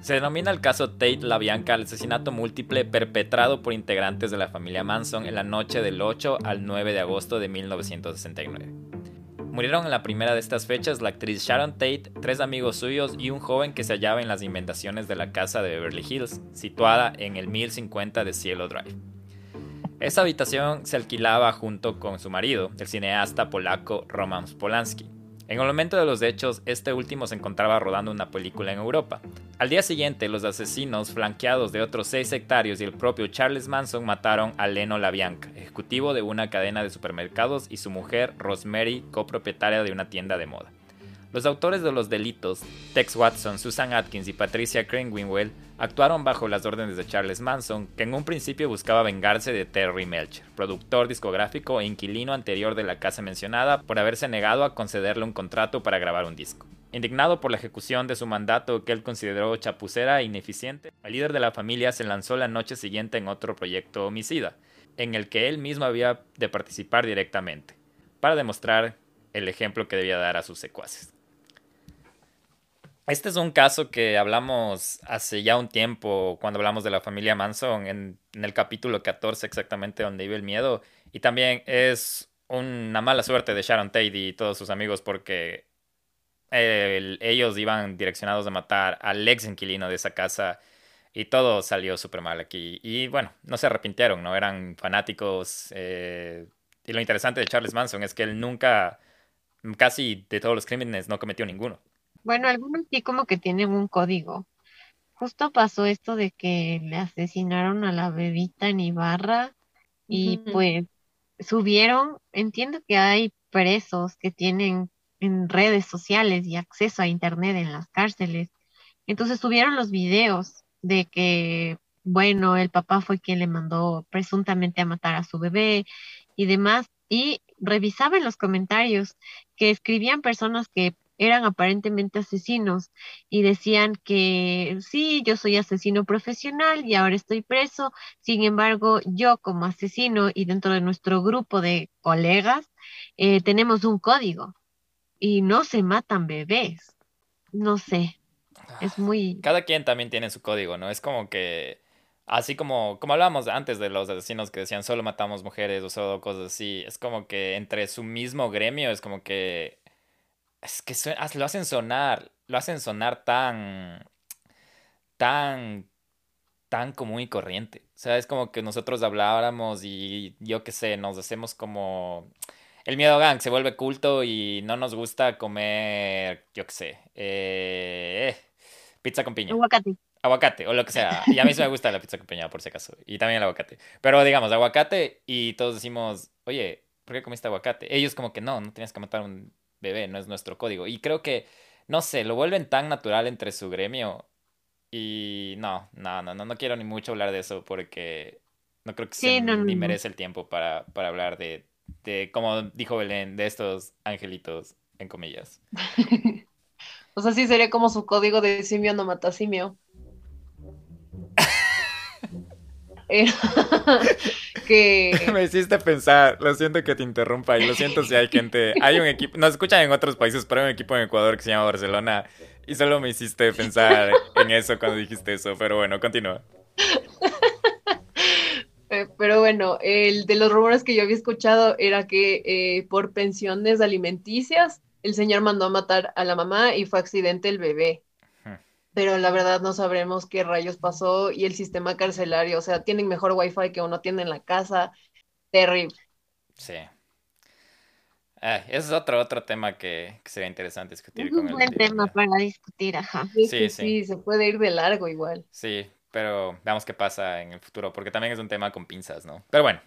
Se denomina el caso Tate LaBianca al asesinato múltiple perpetrado por integrantes de la familia Manson en la noche del 8 al 9 de agosto de 1969. Murieron en la primera de estas fechas la actriz Sharon Tate, tres amigos suyos y un joven que se hallaba en las invendaciones de la casa de Beverly Hills, situada en el 1050 de Cielo Drive. Esa habitación se alquilaba junto con su marido, el cineasta polaco Roman Polanski. En el momento de los hechos, este último se encontraba rodando una película en Europa. Al día siguiente, los asesinos, flanqueados de otros seis sectarios y el propio Charles Manson, mataron a Leno LaBianca, ejecutivo de una cadena de supermercados, y su mujer, Rosemary, copropietaria de una tienda de moda. Los autores de los delitos, Tex Watson, Susan Atkins y Patricia Crane actuaron bajo las órdenes de Charles Manson, que en un principio buscaba vengarse de Terry Melcher, productor discográfico e inquilino anterior de la casa mencionada, por haberse negado a concederle un contrato para grabar un disco. Indignado por la ejecución de su mandato que él consideró chapucera e ineficiente, el líder de la familia se lanzó la noche siguiente en otro proyecto homicida, en el que él mismo había de participar directamente, para demostrar el ejemplo que debía dar a sus secuaces. Este es un caso que hablamos hace ya un tiempo, cuando hablamos de la familia Manson, en, el capítulo 14 exactamente, donde vive el miedo. Y también es una mala suerte de Sharon Tate y todos sus amigos porque ellos iban direccionados a matar al ex inquilino de esa casa y todo salió súper mal aquí. Y bueno, no se arrepintieron, ¿no? Eran fanáticos. Eh, y lo interesante de Charles Manson es que él nunca, casi de todos los crímenes, no cometió ninguno. Bueno, algunos sí como que tienen un código. Justo pasó esto de que le asesinaron a la bebita en Ibarra y pues subieron, entiendo que hay presos que tienen en redes sociales y acceso a internet en las cárceles. Entonces subieron los videos de que, bueno, el papá fue quien le mandó presuntamente a matar a su bebé y demás. Y revisaban los comentarios que escribían personas que eran aparentemente asesinos y decían que sí, yo soy asesino profesional y ahora estoy preso, sin embargo, yo como asesino y dentro de nuestro grupo de colegas eh, tenemos un código y no se matan bebés. No sé, es muy... Cada quien también tiene su código, ¿no? Es como que... Así como, como hablábamos antes de los asesinos que decían solo matamos mujeres o solo cosas así, es como que entre su mismo gremio es como que es que lo hacen sonar, lo hacen sonar tan, tan, tan común y corriente. O sea, es como que nosotros habláramos y yo qué sé, nos hacemos como... El miedo gang se vuelve culto y no nos gusta comer, yo qué sé, eh, Pizza con piña. Aguacate. Aguacate, o lo que sea. Y a mí sí me gusta la pizza con piña, por si acaso. Y también el aguacate. Pero digamos, aguacate y todos decimos, oye, ¿por qué comiste aguacate? Ellos como que no, no tienes que matar un bebé, no es nuestro código. Y creo que, no sé, lo vuelven tan natural entre su gremio. Y no, no, no, no, no quiero ni mucho hablar de eso porque no creo que Sí, se- no, ni merece el tiempo para, para hablar de, de, como dijo Belén, de estos angelitos, en comillas. <laughs> O sea, sí sería como su código de simio no mata simio. Era <laughs> que <laughs> Me hiciste pensar, lo siento que te interrumpa y lo siento si hay gente, hay un equipo, nos escuchan en otros países, pero hay un equipo en Ecuador que se llama Barcelona y solo me hiciste pensar en eso cuando dijiste eso, pero bueno, continúa. <laughs> Eh, Pero bueno, el de los rumores que yo había escuchado era que eh, por pensiones alimenticias el señor mandó a matar a la mamá y fue accidente el bebé. Pero la verdad no sabremos qué rayos pasó y el sistema carcelario, o sea, tienen mejor wifi que uno tiene en la casa. Terrible. Sí. Ay, ese es otro, otro tema que, que sería interesante discutir Es con un buen tema para discutir, ajá. Sí, sí. sí, se puede ir de largo igual. Sí, pero veamos qué pasa en el futuro, porque también es un tema con pinzas, ¿no? Pero bueno,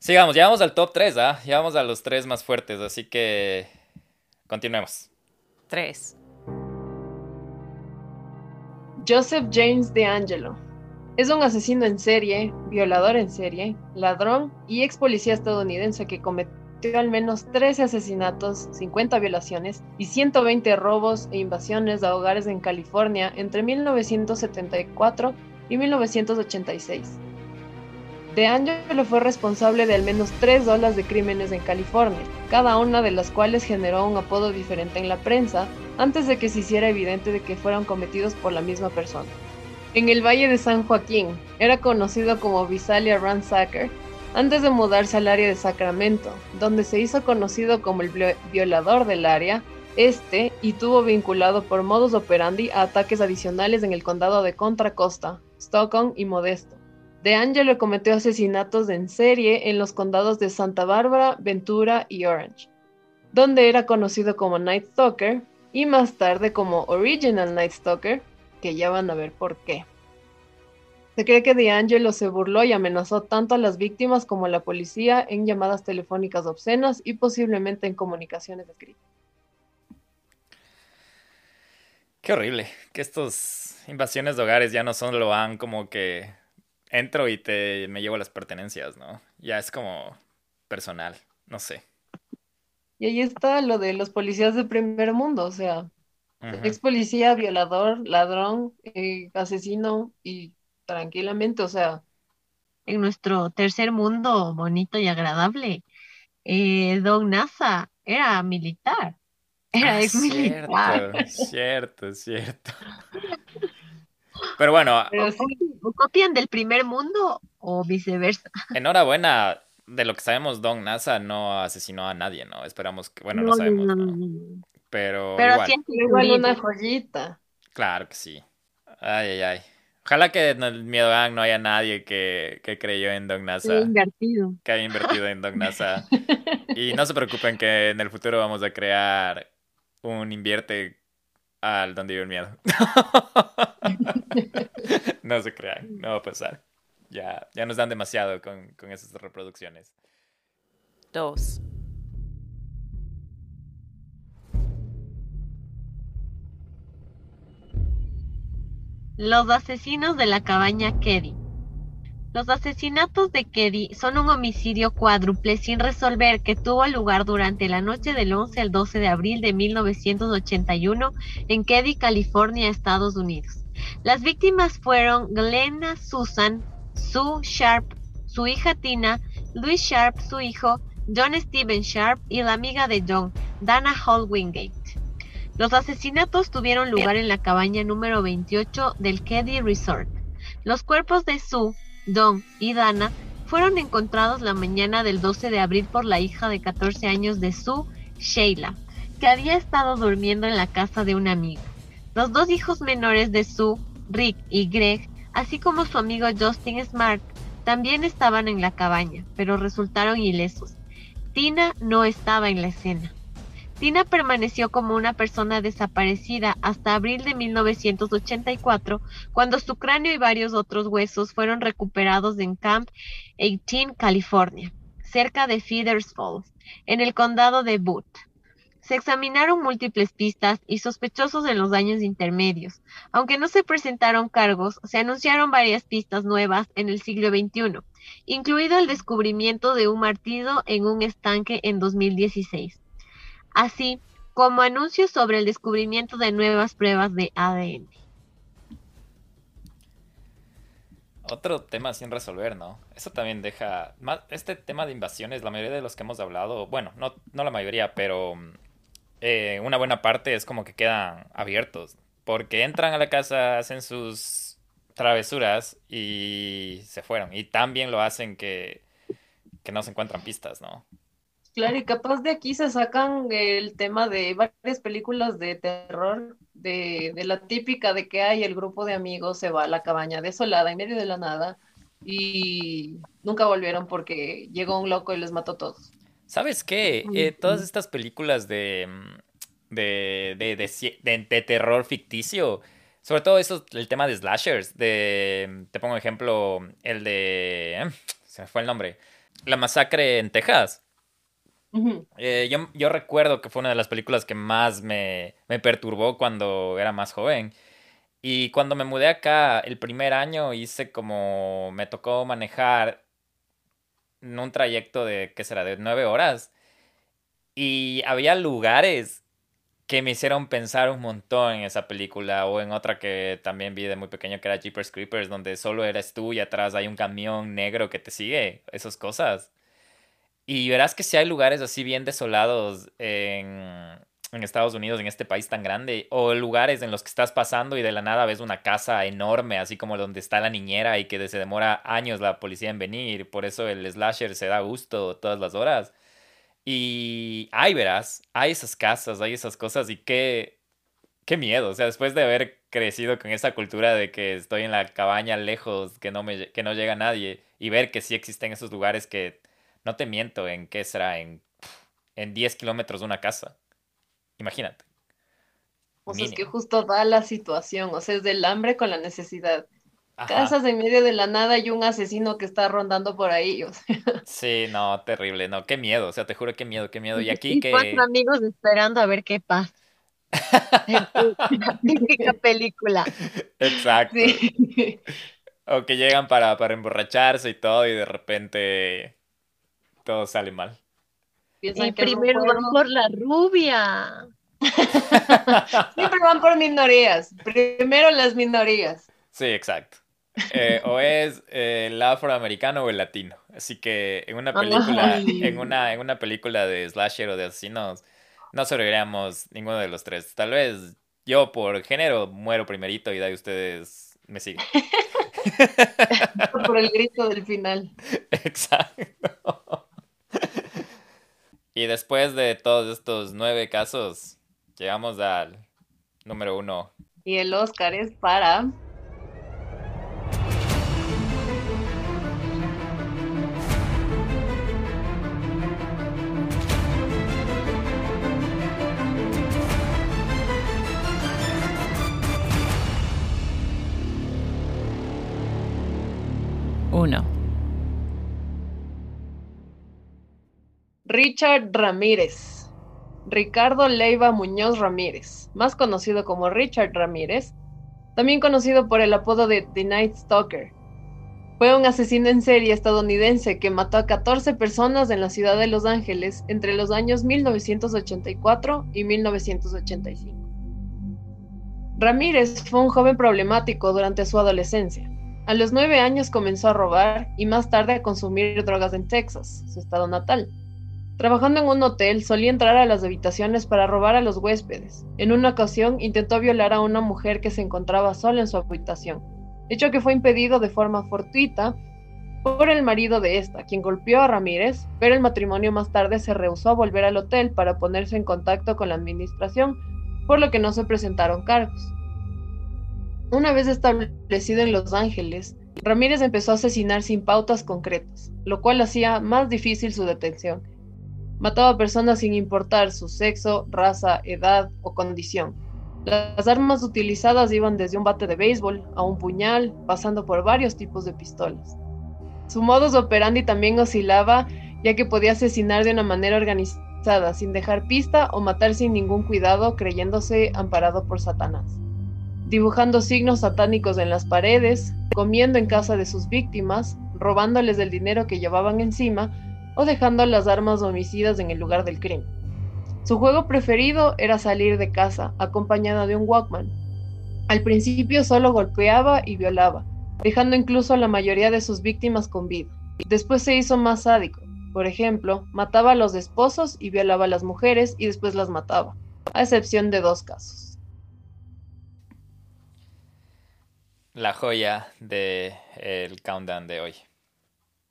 sigamos, ya vamos al top 3, ¿ah? Ya vamos a los tres más fuertes, así que continuemos. 3, Joseph James DeAngelo. Es un asesino en serie, violador en serie, ladrón y ex policía estadounidense que cometió al menos 13 asesinatos, 50 violaciones y 120 robos e invasiones a hogares en California entre 1974 y 1986. DeAngelo fue responsable de al menos tres olas de crímenes en California, cada una de las cuales generó un apodo diferente en la prensa antes de que se hiciera evidente de que fueron cometidos por la misma persona. En el Valle de San Joaquín, era conocido como Visalia Ransacker antes de mudarse al área de Sacramento, donde se hizo conocido como el vio- violador del área este y tuvo vinculado por modus operandi a ataques adicionales en el condado de Contra Costa, Stockton y Modesto. De Angelo cometió asesinatos en serie en los condados de Santa Bárbara, Ventura y Orange, donde era conocido como Night Stalker y más tarde como Original Night Stalker, que ya van a ver por qué. Se cree que D'Angelo se burló y amenazó tanto a las víctimas como a la policía en llamadas telefónicas obscenas y posiblemente en comunicaciones escritas. Qué horrible, que estos invasiones de hogares ya no son lo van como que entro y te me llevo las pertenencias, ¿no? Ya es como personal, no sé. Y ahí está lo de los policías de primer mundo, o sea, ex policía, violador, ladrón, eh, asesino y tranquilamente, o sea, En nuestro tercer mundo bonito y agradable, eh, Don NASA era militar. Era Ah, ex militar. cierto, <laughs> cierto, cierto. Pero bueno, pero sí, ¿O copian del primer mundo o viceversa? enhorabuena. De lo que sabemos, Don NASA no asesinó a nadie, ¿no? Esperamos que, bueno, no, No, sabemos, no, ¿no? no, no. Pero, Pero igual, han igual una joyita. claro que sí. Ay, ay, ay. Ojalá que en el Miedo Gang no haya nadie que, que creyó en Don NASA, invertido. que haya invertido en Don NASA. <laughs> Y no se preocupen que en el futuro vamos a crear un invierte al donde vive el miedo. <laughs> No se crean, no va a pasar. Ya, ya nos dan demasiado con, con esas reproducciones. 2, Los asesinos de la cabaña Keddy. Los asesinatos de Keddy son un homicidio cuádruple sin resolver que tuvo lugar durante la noche del 11 al 12 de abril de 1981 en Keddy, California, Estados Unidos. Las víctimas fueron Glenna Susan, Sue Sharp, su hija Tina, Louis Sharp, su hijo, John Steven Sharp y la amiga de John, Dana Hall Wingate. Los asesinatos tuvieron lugar en la cabaña número 28 del Keddy Resort. Los cuerpos de Sue, Don y Dana fueron encontrados la mañana del 12 de abril por la hija de 14 años de Sue, Sheila, que había estado durmiendo en la casa de un amigo. Los dos hijos menores de Sue, Rick y Greg, así como su amigo Justin Smart, también estaban en la cabaña, pero resultaron ilesos. Tina no estaba en la escena. Tina permaneció como una persona desaparecida hasta abril de 1984, cuando su cráneo y varios otros huesos fueron recuperados en Camp 18, California, cerca de Feeders Falls, en el condado de Butte. Se examinaron múltiples pistas y sospechosos en los años intermedios. Aunque no se presentaron cargos, se anunciaron varias pistas nuevas en el siglo XXI, incluido el descubrimiento de un martillo en un estanque en 2016 así como anuncios sobre el descubrimiento de nuevas pruebas de ADN. Otro tema sin resolver, ¿no? Eso también deja... Este tema de invasiones, la mayoría de los que hemos hablado, bueno, no, no la mayoría, pero eh, una buena parte es como que quedan abiertos. Porque entran a la casa, hacen sus travesuras y se fueron. Y también lo hacen que, que no se encuentran pistas, ¿no? Claro, y capaz de aquí se sacan el tema de varias películas de terror, de, la típica de que hay el grupo de amigos se va a la cabaña desolada en medio de la nada y nunca volvieron porque llegó un loco y les mató a todos. ¿Sabes qué? Eh, todas estas películas de, de, de, de, terror ficticio, sobre todo eso, el tema de slashers, de, te pongo ejemplo, el de, eh, se me fue el nombre, La masacre en Texas. Eh, yo, yo, recuerdo que fue una de las películas que más me, me, perturbó cuando era más joven. Y cuando me mudé acá el primer año hice como me tocó manejar un trayecto de, ¿qué será?, de nueve horas. Y había lugares que me hicieron pensar un montón en esa película o en otra que también vi de muy pequeño que era Jeepers Creepers, donde solo eres tú y atrás hay un camión negro que te sigue, esas cosas. Y verás que si hay lugares así bien desolados en, Estados Unidos, en este país tan grande, o lugares en los que estás pasando y de la nada ves una casa enorme, así como donde está la niñera y que se demora años la policía en venir, por eso el slasher se da gusto todas las horas. Y hay, verás, hay esas casas, hay esas cosas y qué, qué miedo, o sea, después de haber crecido con esa cultura de que estoy en la cabaña lejos, que no, me, que no llega nadie, y ver que sí existen esos lugares que no te miento, ¿en qué será? En, en 10 kilómetros de una casa. Imagínate. O sea, es que justo da la situación, o sea, es del hambre con la necesidad. Casas en medio de la nada y un asesino que está rondando por ahí. O sea. Sí, no, terrible, no, qué miedo, o sea, te juro qué miedo, qué miedo. Y aquí que... Cuatro amigos esperando a ver qué pasa. <laughs> típica película. Exacto. O que llegan para, para emborracharse y todo y de repente todo sale mal. Y primero van por la rubia. <laughs> Siempre van por minorías. Primero las minorías. Sí, exacto. Eh, o es eh, el afroamericano o el latino. Así que en una película, en una, en una película de slasher o de asesinos, no sobreviviríamos ninguno de los tres. Tal vez yo por género muero primerito y de ahí ustedes me siguen. <laughs> por el grito del final. <laughs> Exacto. Y después de todos estos nueve casos, llegamos al número uno. Y el Oscar es para... Richard Ramírez. Ricardo Leiva Muñoz Ramírez, más conocido como Richard Ramírez, también conocido por el apodo de The Night Stalker. Fue un asesino en serie estadounidense que mató a 14 personas en la ciudad de Los Ángeles entre los años 1984 y 1985. Ramírez fue un joven problemático durante su adolescencia. A los nueve años comenzó a robar y más tarde a consumir drogas en Texas, su estado natal. Trabajando en un hotel, solía entrar a las habitaciones para robar a los huéspedes. En una ocasión, intentó violar a una mujer que se encontraba sola en su habitación, hecho que fue impedido de forma fortuita por el marido de esta, quien golpeó a Ramírez, pero el matrimonio más tarde se rehusó a volver al hotel para ponerse en contacto con la administración, por lo que no se presentaron cargos. Una vez establecido en Los Ángeles, Ramírez empezó a asesinar sin pautas concretas, lo cual hacía más difícil su detención Mataba a personas sin importar su sexo, raza, edad o condición. Las armas utilizadas iban desde un bate de béisbol a un puñal, pasando por varios tipos de pistolas. Su modus operandi también oscilaba, ya que podía asesinar de una manera organizada, sin dejar pista o matar sin ningún cuidado, creyéndose amparado por Satanás. Dibujando signos satánicos en las paredes, comiendo en casa de sus víctimas, robándoles el dinero que llevaban encima o dejando las armas homicidas en el lugar del crimen. Su juego preferido era salir de casa, acompañada de un Walkman. Al principio solo golpeaba y violaba, dejando incluso a la mayoría de sus víctimas con vida. Después se hizo más sádico. Por ejemplo, mataba a los esposos y violaba a las mujeres y después las mataba, a excepción de dos casos. La joya del el countdown de hoy.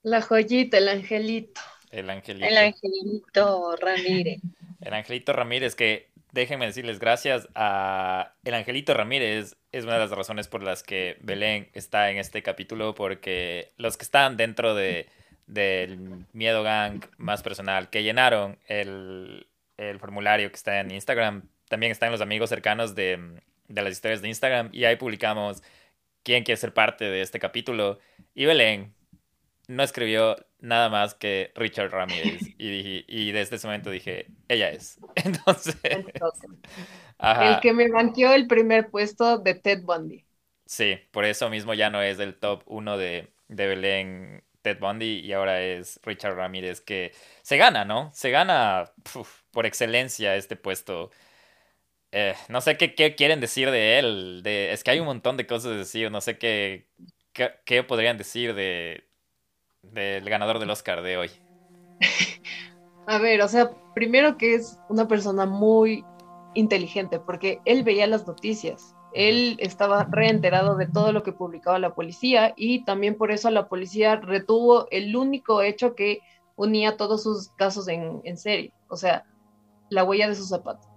La joyita, el angelito. El angelito. El angelito Ramírez. El Angelito Ramírez, que déjenme decirles gracias a el Angelito Ramírez, es una de las razones por las que Belén está en este capítulo, porque los que están dentro de, del Miedo Gang más personal, que llenaron el, el formulario que está en Instagram, también están los amigos cercanos de, de las historias de Instagram, y ahí publicamos quién quiere ser parte de este capítulo. Y Belén no escribió nada más que Richard Ramírez. <laughs> Y, y desde ese momento dije, ella es. <laughs> Entonces. El que me banqueó el primer puesto de Ted Bundy. Sí, por eso mismo ya no es el top uno de, de Belén Ted Bundy y ahora es Richard Ramírez que se gana, ¿no? Se gana por excelencia este puesto. Eh, no sé qué, qué, quieren decir de él. De, es que hay un montón de cosas de decir. No sé qué, qué, qué podrían decir de, del ganador del Oscar de hoy? <laughs> A ver, o sea, primero que es una persona muy inteligente, porque él veía las noticias, él estaba reenterado de todo lo que publicaba la policía y también por eso la policía retuvo el único hecho que unía todos sus casos en, en serie, o sea, la huella de su zapato.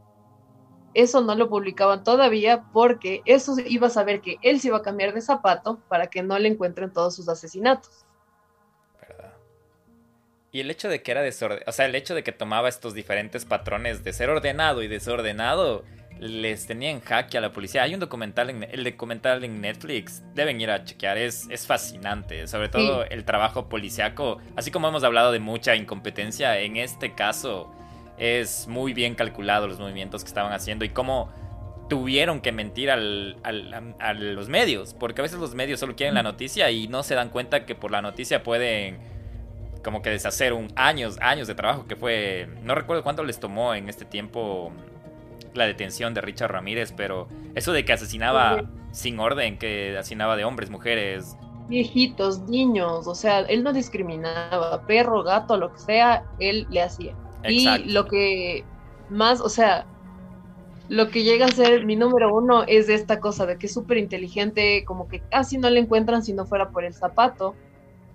Eso no lo publicaban todavía porque eso iba a saber que él se iba a cambiar de zapato para que no le encuentren todos sus asesinatos. Y el hecho de que era desordenado, o sea, el hecho de que tomaba estos diferentes patrones de ser ordenado y desordenado, les tenía en jaque a la policía. Hay un documental, en, el documental en Netflix, deben ir a chequear, es, es fascinante, sobre todo el trabajo policiaco, así como hemos hablado de mucha incompetencia, en este caso es muy bien calculado los movimientos que estaban haciendo y cómo tuvieron que mentir al, al, a los medios, porque a veces los medios solo quieren la noticia y no se dan cuenta que por la noticia pueden como que deshacer un años, años de trabajo que fue, no recuerdo cuánto les tomó en este tiempo la detención de Richard Ramírez, pero eso de que asesinaba sin orden, que asesinaba de hombres, mujeres. Viejitos, niños, o sea, él no discriminaba, perro, gato, lo que sea, él le hacía. Y lo que más, o sea, lo que llega a ser mi número uno es esta cosa de que es súper inteligente, como que casi no le encuentran si no fuera por el zapato.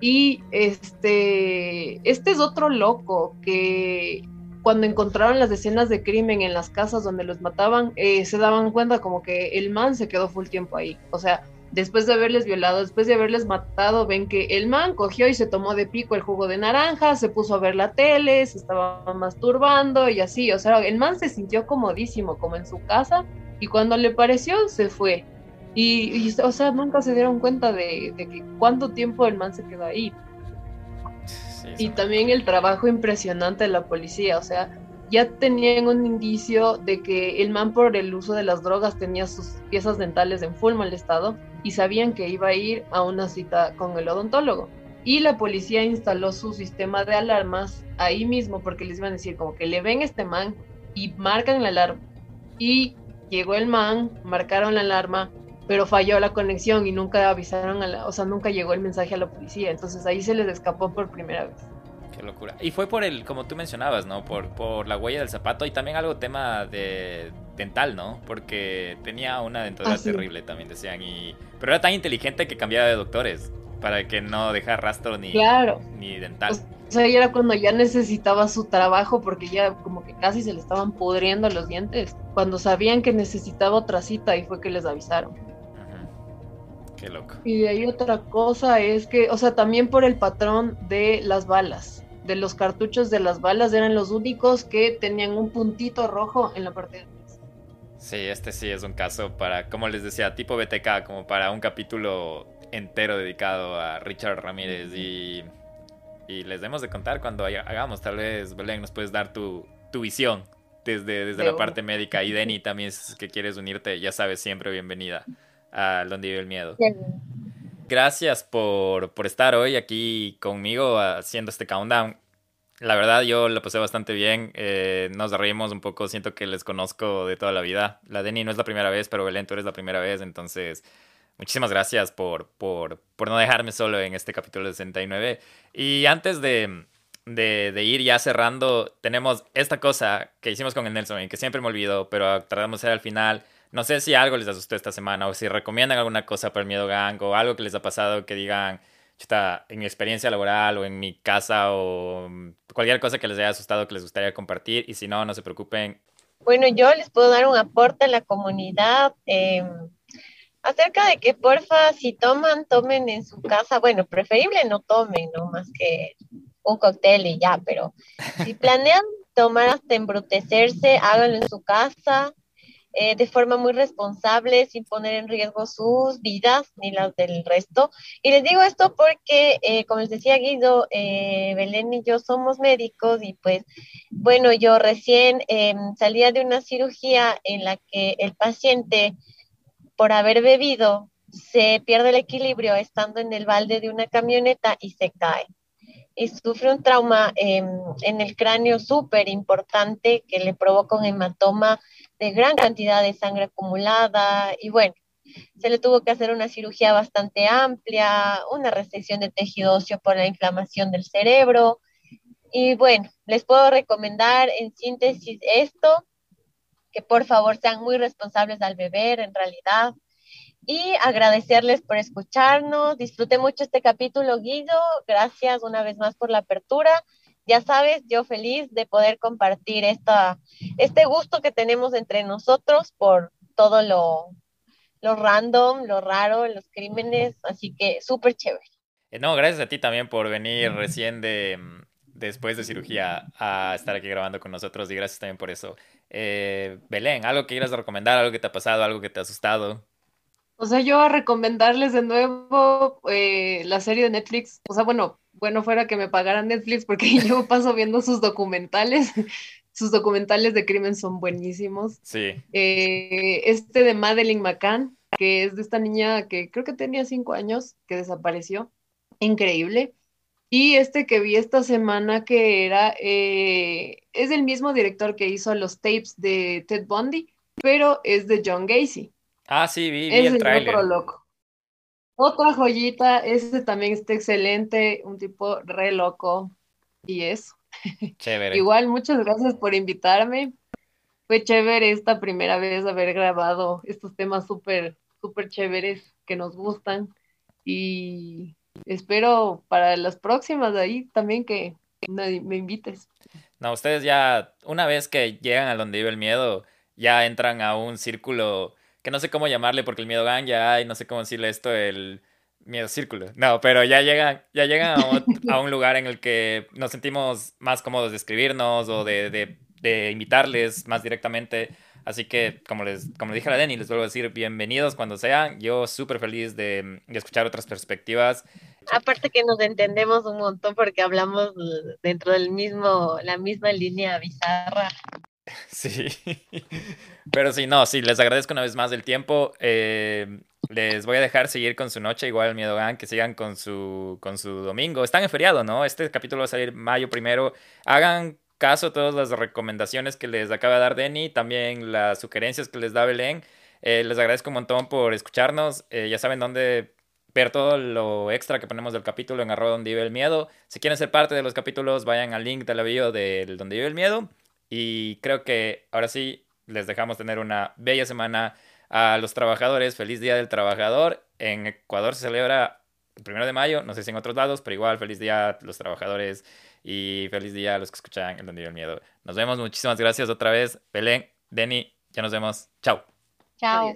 Y este, este es otro loco que cuando encontraron las escenas de crimen en las casas donde los mataban, eh, se daban cuenta como que el man se quedó full tiempo ahí. O sea, después de haberles violado, después de haberles matado, ven que el man cogió y se tomó de pico el jugo de naranja, se puso a ver la tele, se estaba masturbando y así. O sea, el man se sintió comodísimo, como en su casa, y cuando le pareció, se fue. Y, o sea, nunca se dieron cuenta de, que cuánto tiempo el man se quedó ahí. y también el trabajo impresionante de la policía, o sea, ya tenían un indicio de que el man por el uso de las drogas tenía sus piezas dentales en full mal estado y sabían que iba a ir a una cita con el odontólogo. Y la policía instaló su sistema de alarmas ahí mismo porque les iban a decir como que le ven este man y marcan la alarma. Y llegó el man, marcaron la alarma, pero falló la conexión y nunca avisaron a la, o sea, nunca llegó el mensaje a la policía, entonces ahí se les escapó por primera vez. Qué locura. Y fue por el, como tú mencionabas, ¿no? Por, por la huella del zapato y también algo tema de dental, ¿no? Porque tenía una dentadura ah, terrible, también decían, y pero era tan inteligente que cambiaba de doctores para que no dejara rastro ni, ni dental. O sea, era cuando ya necesitaba su trabajo porque ya como que casi se le estaban pudriendo los dientes. Cuando sabían que necesitaba otra cita y fue que les avisaron. Qué loco. Y de ahí otra cosa es que, o sea, también por el patrón de las balas. de los cartuchos de las balas eran los únicos que tenían un puntito rojo en la parte de atrás. Sí, este sí es un caso para, como les decía, tipo BTK, como para un capítulo entero dedicado a Richard Ramírez y, y les debemos de contar cuando hagamos, tal vez Belén nos puedes dar tu, tu visión desde, desde la parte médica y Denny también si es que quieres unirte, ya sabes, siempre bienvenida a Donde vive el miedo. Gracias por, por estar hoy aquí conmigo haciendo este countdown. La verdad, yo lo pasé bastante bien. Eh, nos reímos un poco. Siento que les conozco de toda la vida. La Denny no es la primera vez, pero Belén, tú eres la primera vez. Entonces, muchísimas gracias por, por, por no dejarme solo en este capítulo 69. Y antes de, de, de, ir ya cerrando, tenemos esta cosa que hicimos con el Nelson y que siempre me olvido, pero tratamos de hacer al final. No sé si algo les asustó esta semana o si recomiendan alguna cosa para el miedo gang o algo que les ha pasado que digan, está en mi experiencia laboral o en mi casa o cualquier cosa que les haya asustado que les gustaría compartir y si no, no se preocupen. Bueno, yo les puedo dar un aporte a la comunidad eh, acerca de que porfa, si toman, tomen en su casa, bueno, preferible no tomen, no más que un cóctel y ya, pero si <laughs> planean tomar hasta embrutecerse, háganlo en su casa, eh, de forma muy responsable, sin poner en riesgo sus vidas ni las del resto. Y les digo esto porque, eh, como les decía Guido, eh, Belén y yo somos médicos y pues, bueno, yo recién em, salía de una cirugía en la que el paciente, por haber bebido, se pierde el equilibrio estando en el balde de una camioneta y se cae y sufre un trauma em, en el cráneo súper importante que le provoca un hematoma de gran cantidad de sangre acumulada y bueno, se le tuvo que hacer una cirugía bastante amplia, una restricción de tejido óseo por la inflamación del cerebro. Y bueno, les puedo recomendar en síntesis esto, que por favor sean muy responsables al beber en realidad. Y agradecerles por escucharnos. Disfruté mucho este capítulo, Guido. Gracias una vez más por la apertura ya sabes, yo feliz de poder compartir esta, este gusto que tenemos entre nosotros por todo lo, lo random, lo raro, los crímenes, así que súper chévere. Eh, no, gracias a ti también por venir recién de después de cirugía a estar aquí grabando con nosotros y gracias también por eso. Eh, Belén, algo que quieras recomendar, algo que te ha pasado, algo que te ha asustado. O sea, yo a recomendarles de nuevo eh, la serie de Netflix, o sea, bueno, bueno fuera que me pagaran Netflix porque <laughs> yo paso viendo sus documentales. <laughs> sus documentales de crimen son buenísimos. Sí. Eh, este de Madeline McCann, que es de esta niña que creo que tenía cinco años, que desapareció. Increíble. Y este que vi esta semana que era, eh, es el mismo director que hizo los tapes de Ted Bundy, pero es de John Gacy. Ah, sí, vi, vi el tráiler. loco. Otra joyita, ese también está excelente, un tipo re loco. Y eso. Chévere. Igual, muchas gracias por invitarme. Fue chévere esta primera vez haber grabado estos temas súper, súper chéveres que nos gustan. Y espero para las próximas de ahí también que me invites. No, ustedes ya, una vez que llegan a donde vive el miedo, ya entran a un círculo que no sé cómo llamarle porque el miedo gang ya hay, no sé cómo decirle esto, el miedo círculo. No, pero ya llegan, ya llegan a, un lugar en el que nos sentimos más cómodos de escribirnos o de, de, de invitarles más directamente. Así que, como les como dije a la Denny, les vuelvo a decir bienvenidos cuando sean. Yo súper feliz de, de, escuchar otras perspectivas. Aparte que nos entendemos un montón porque hablamos dentro del mismo, la misma línea bizarra. <laughs> Sí, pero sí, no, sí, les agradezco una vez más el tiempo. Eh, les voy a dejar seguir con su noche, igual el Miedo Gang, que sigan con su, con su domingo. Están en feriado, ¿no? Este capítulo va a salir mayo primero. Hagan caso a todas las recomendaciones que les acaba de dar Denny, también las sugerencias que les da Belén. Eh, les agradezco un montón por escucharnos. Eh, ya saben dónde ver todo lo extra que ponemos del capítulo en arroba donde vive el miedo. Si quieren ser parte de los capítulos, vayan al link de la bio del donde vive el miedo. Y creo que ahora sí les dejamos tener una bella semana a los trabajadores. Feliz Día del Trabajador. En Ecuador se celebra el primero de mayo, no sé si en otros lados, pero igual feliz día a los trabajadores y feliz día a los que escuchan El Donde el Miedo. Nos vemos, muchísimas gracias otra vez. Belén, Denny, ya nos vemos. Chao. Chao.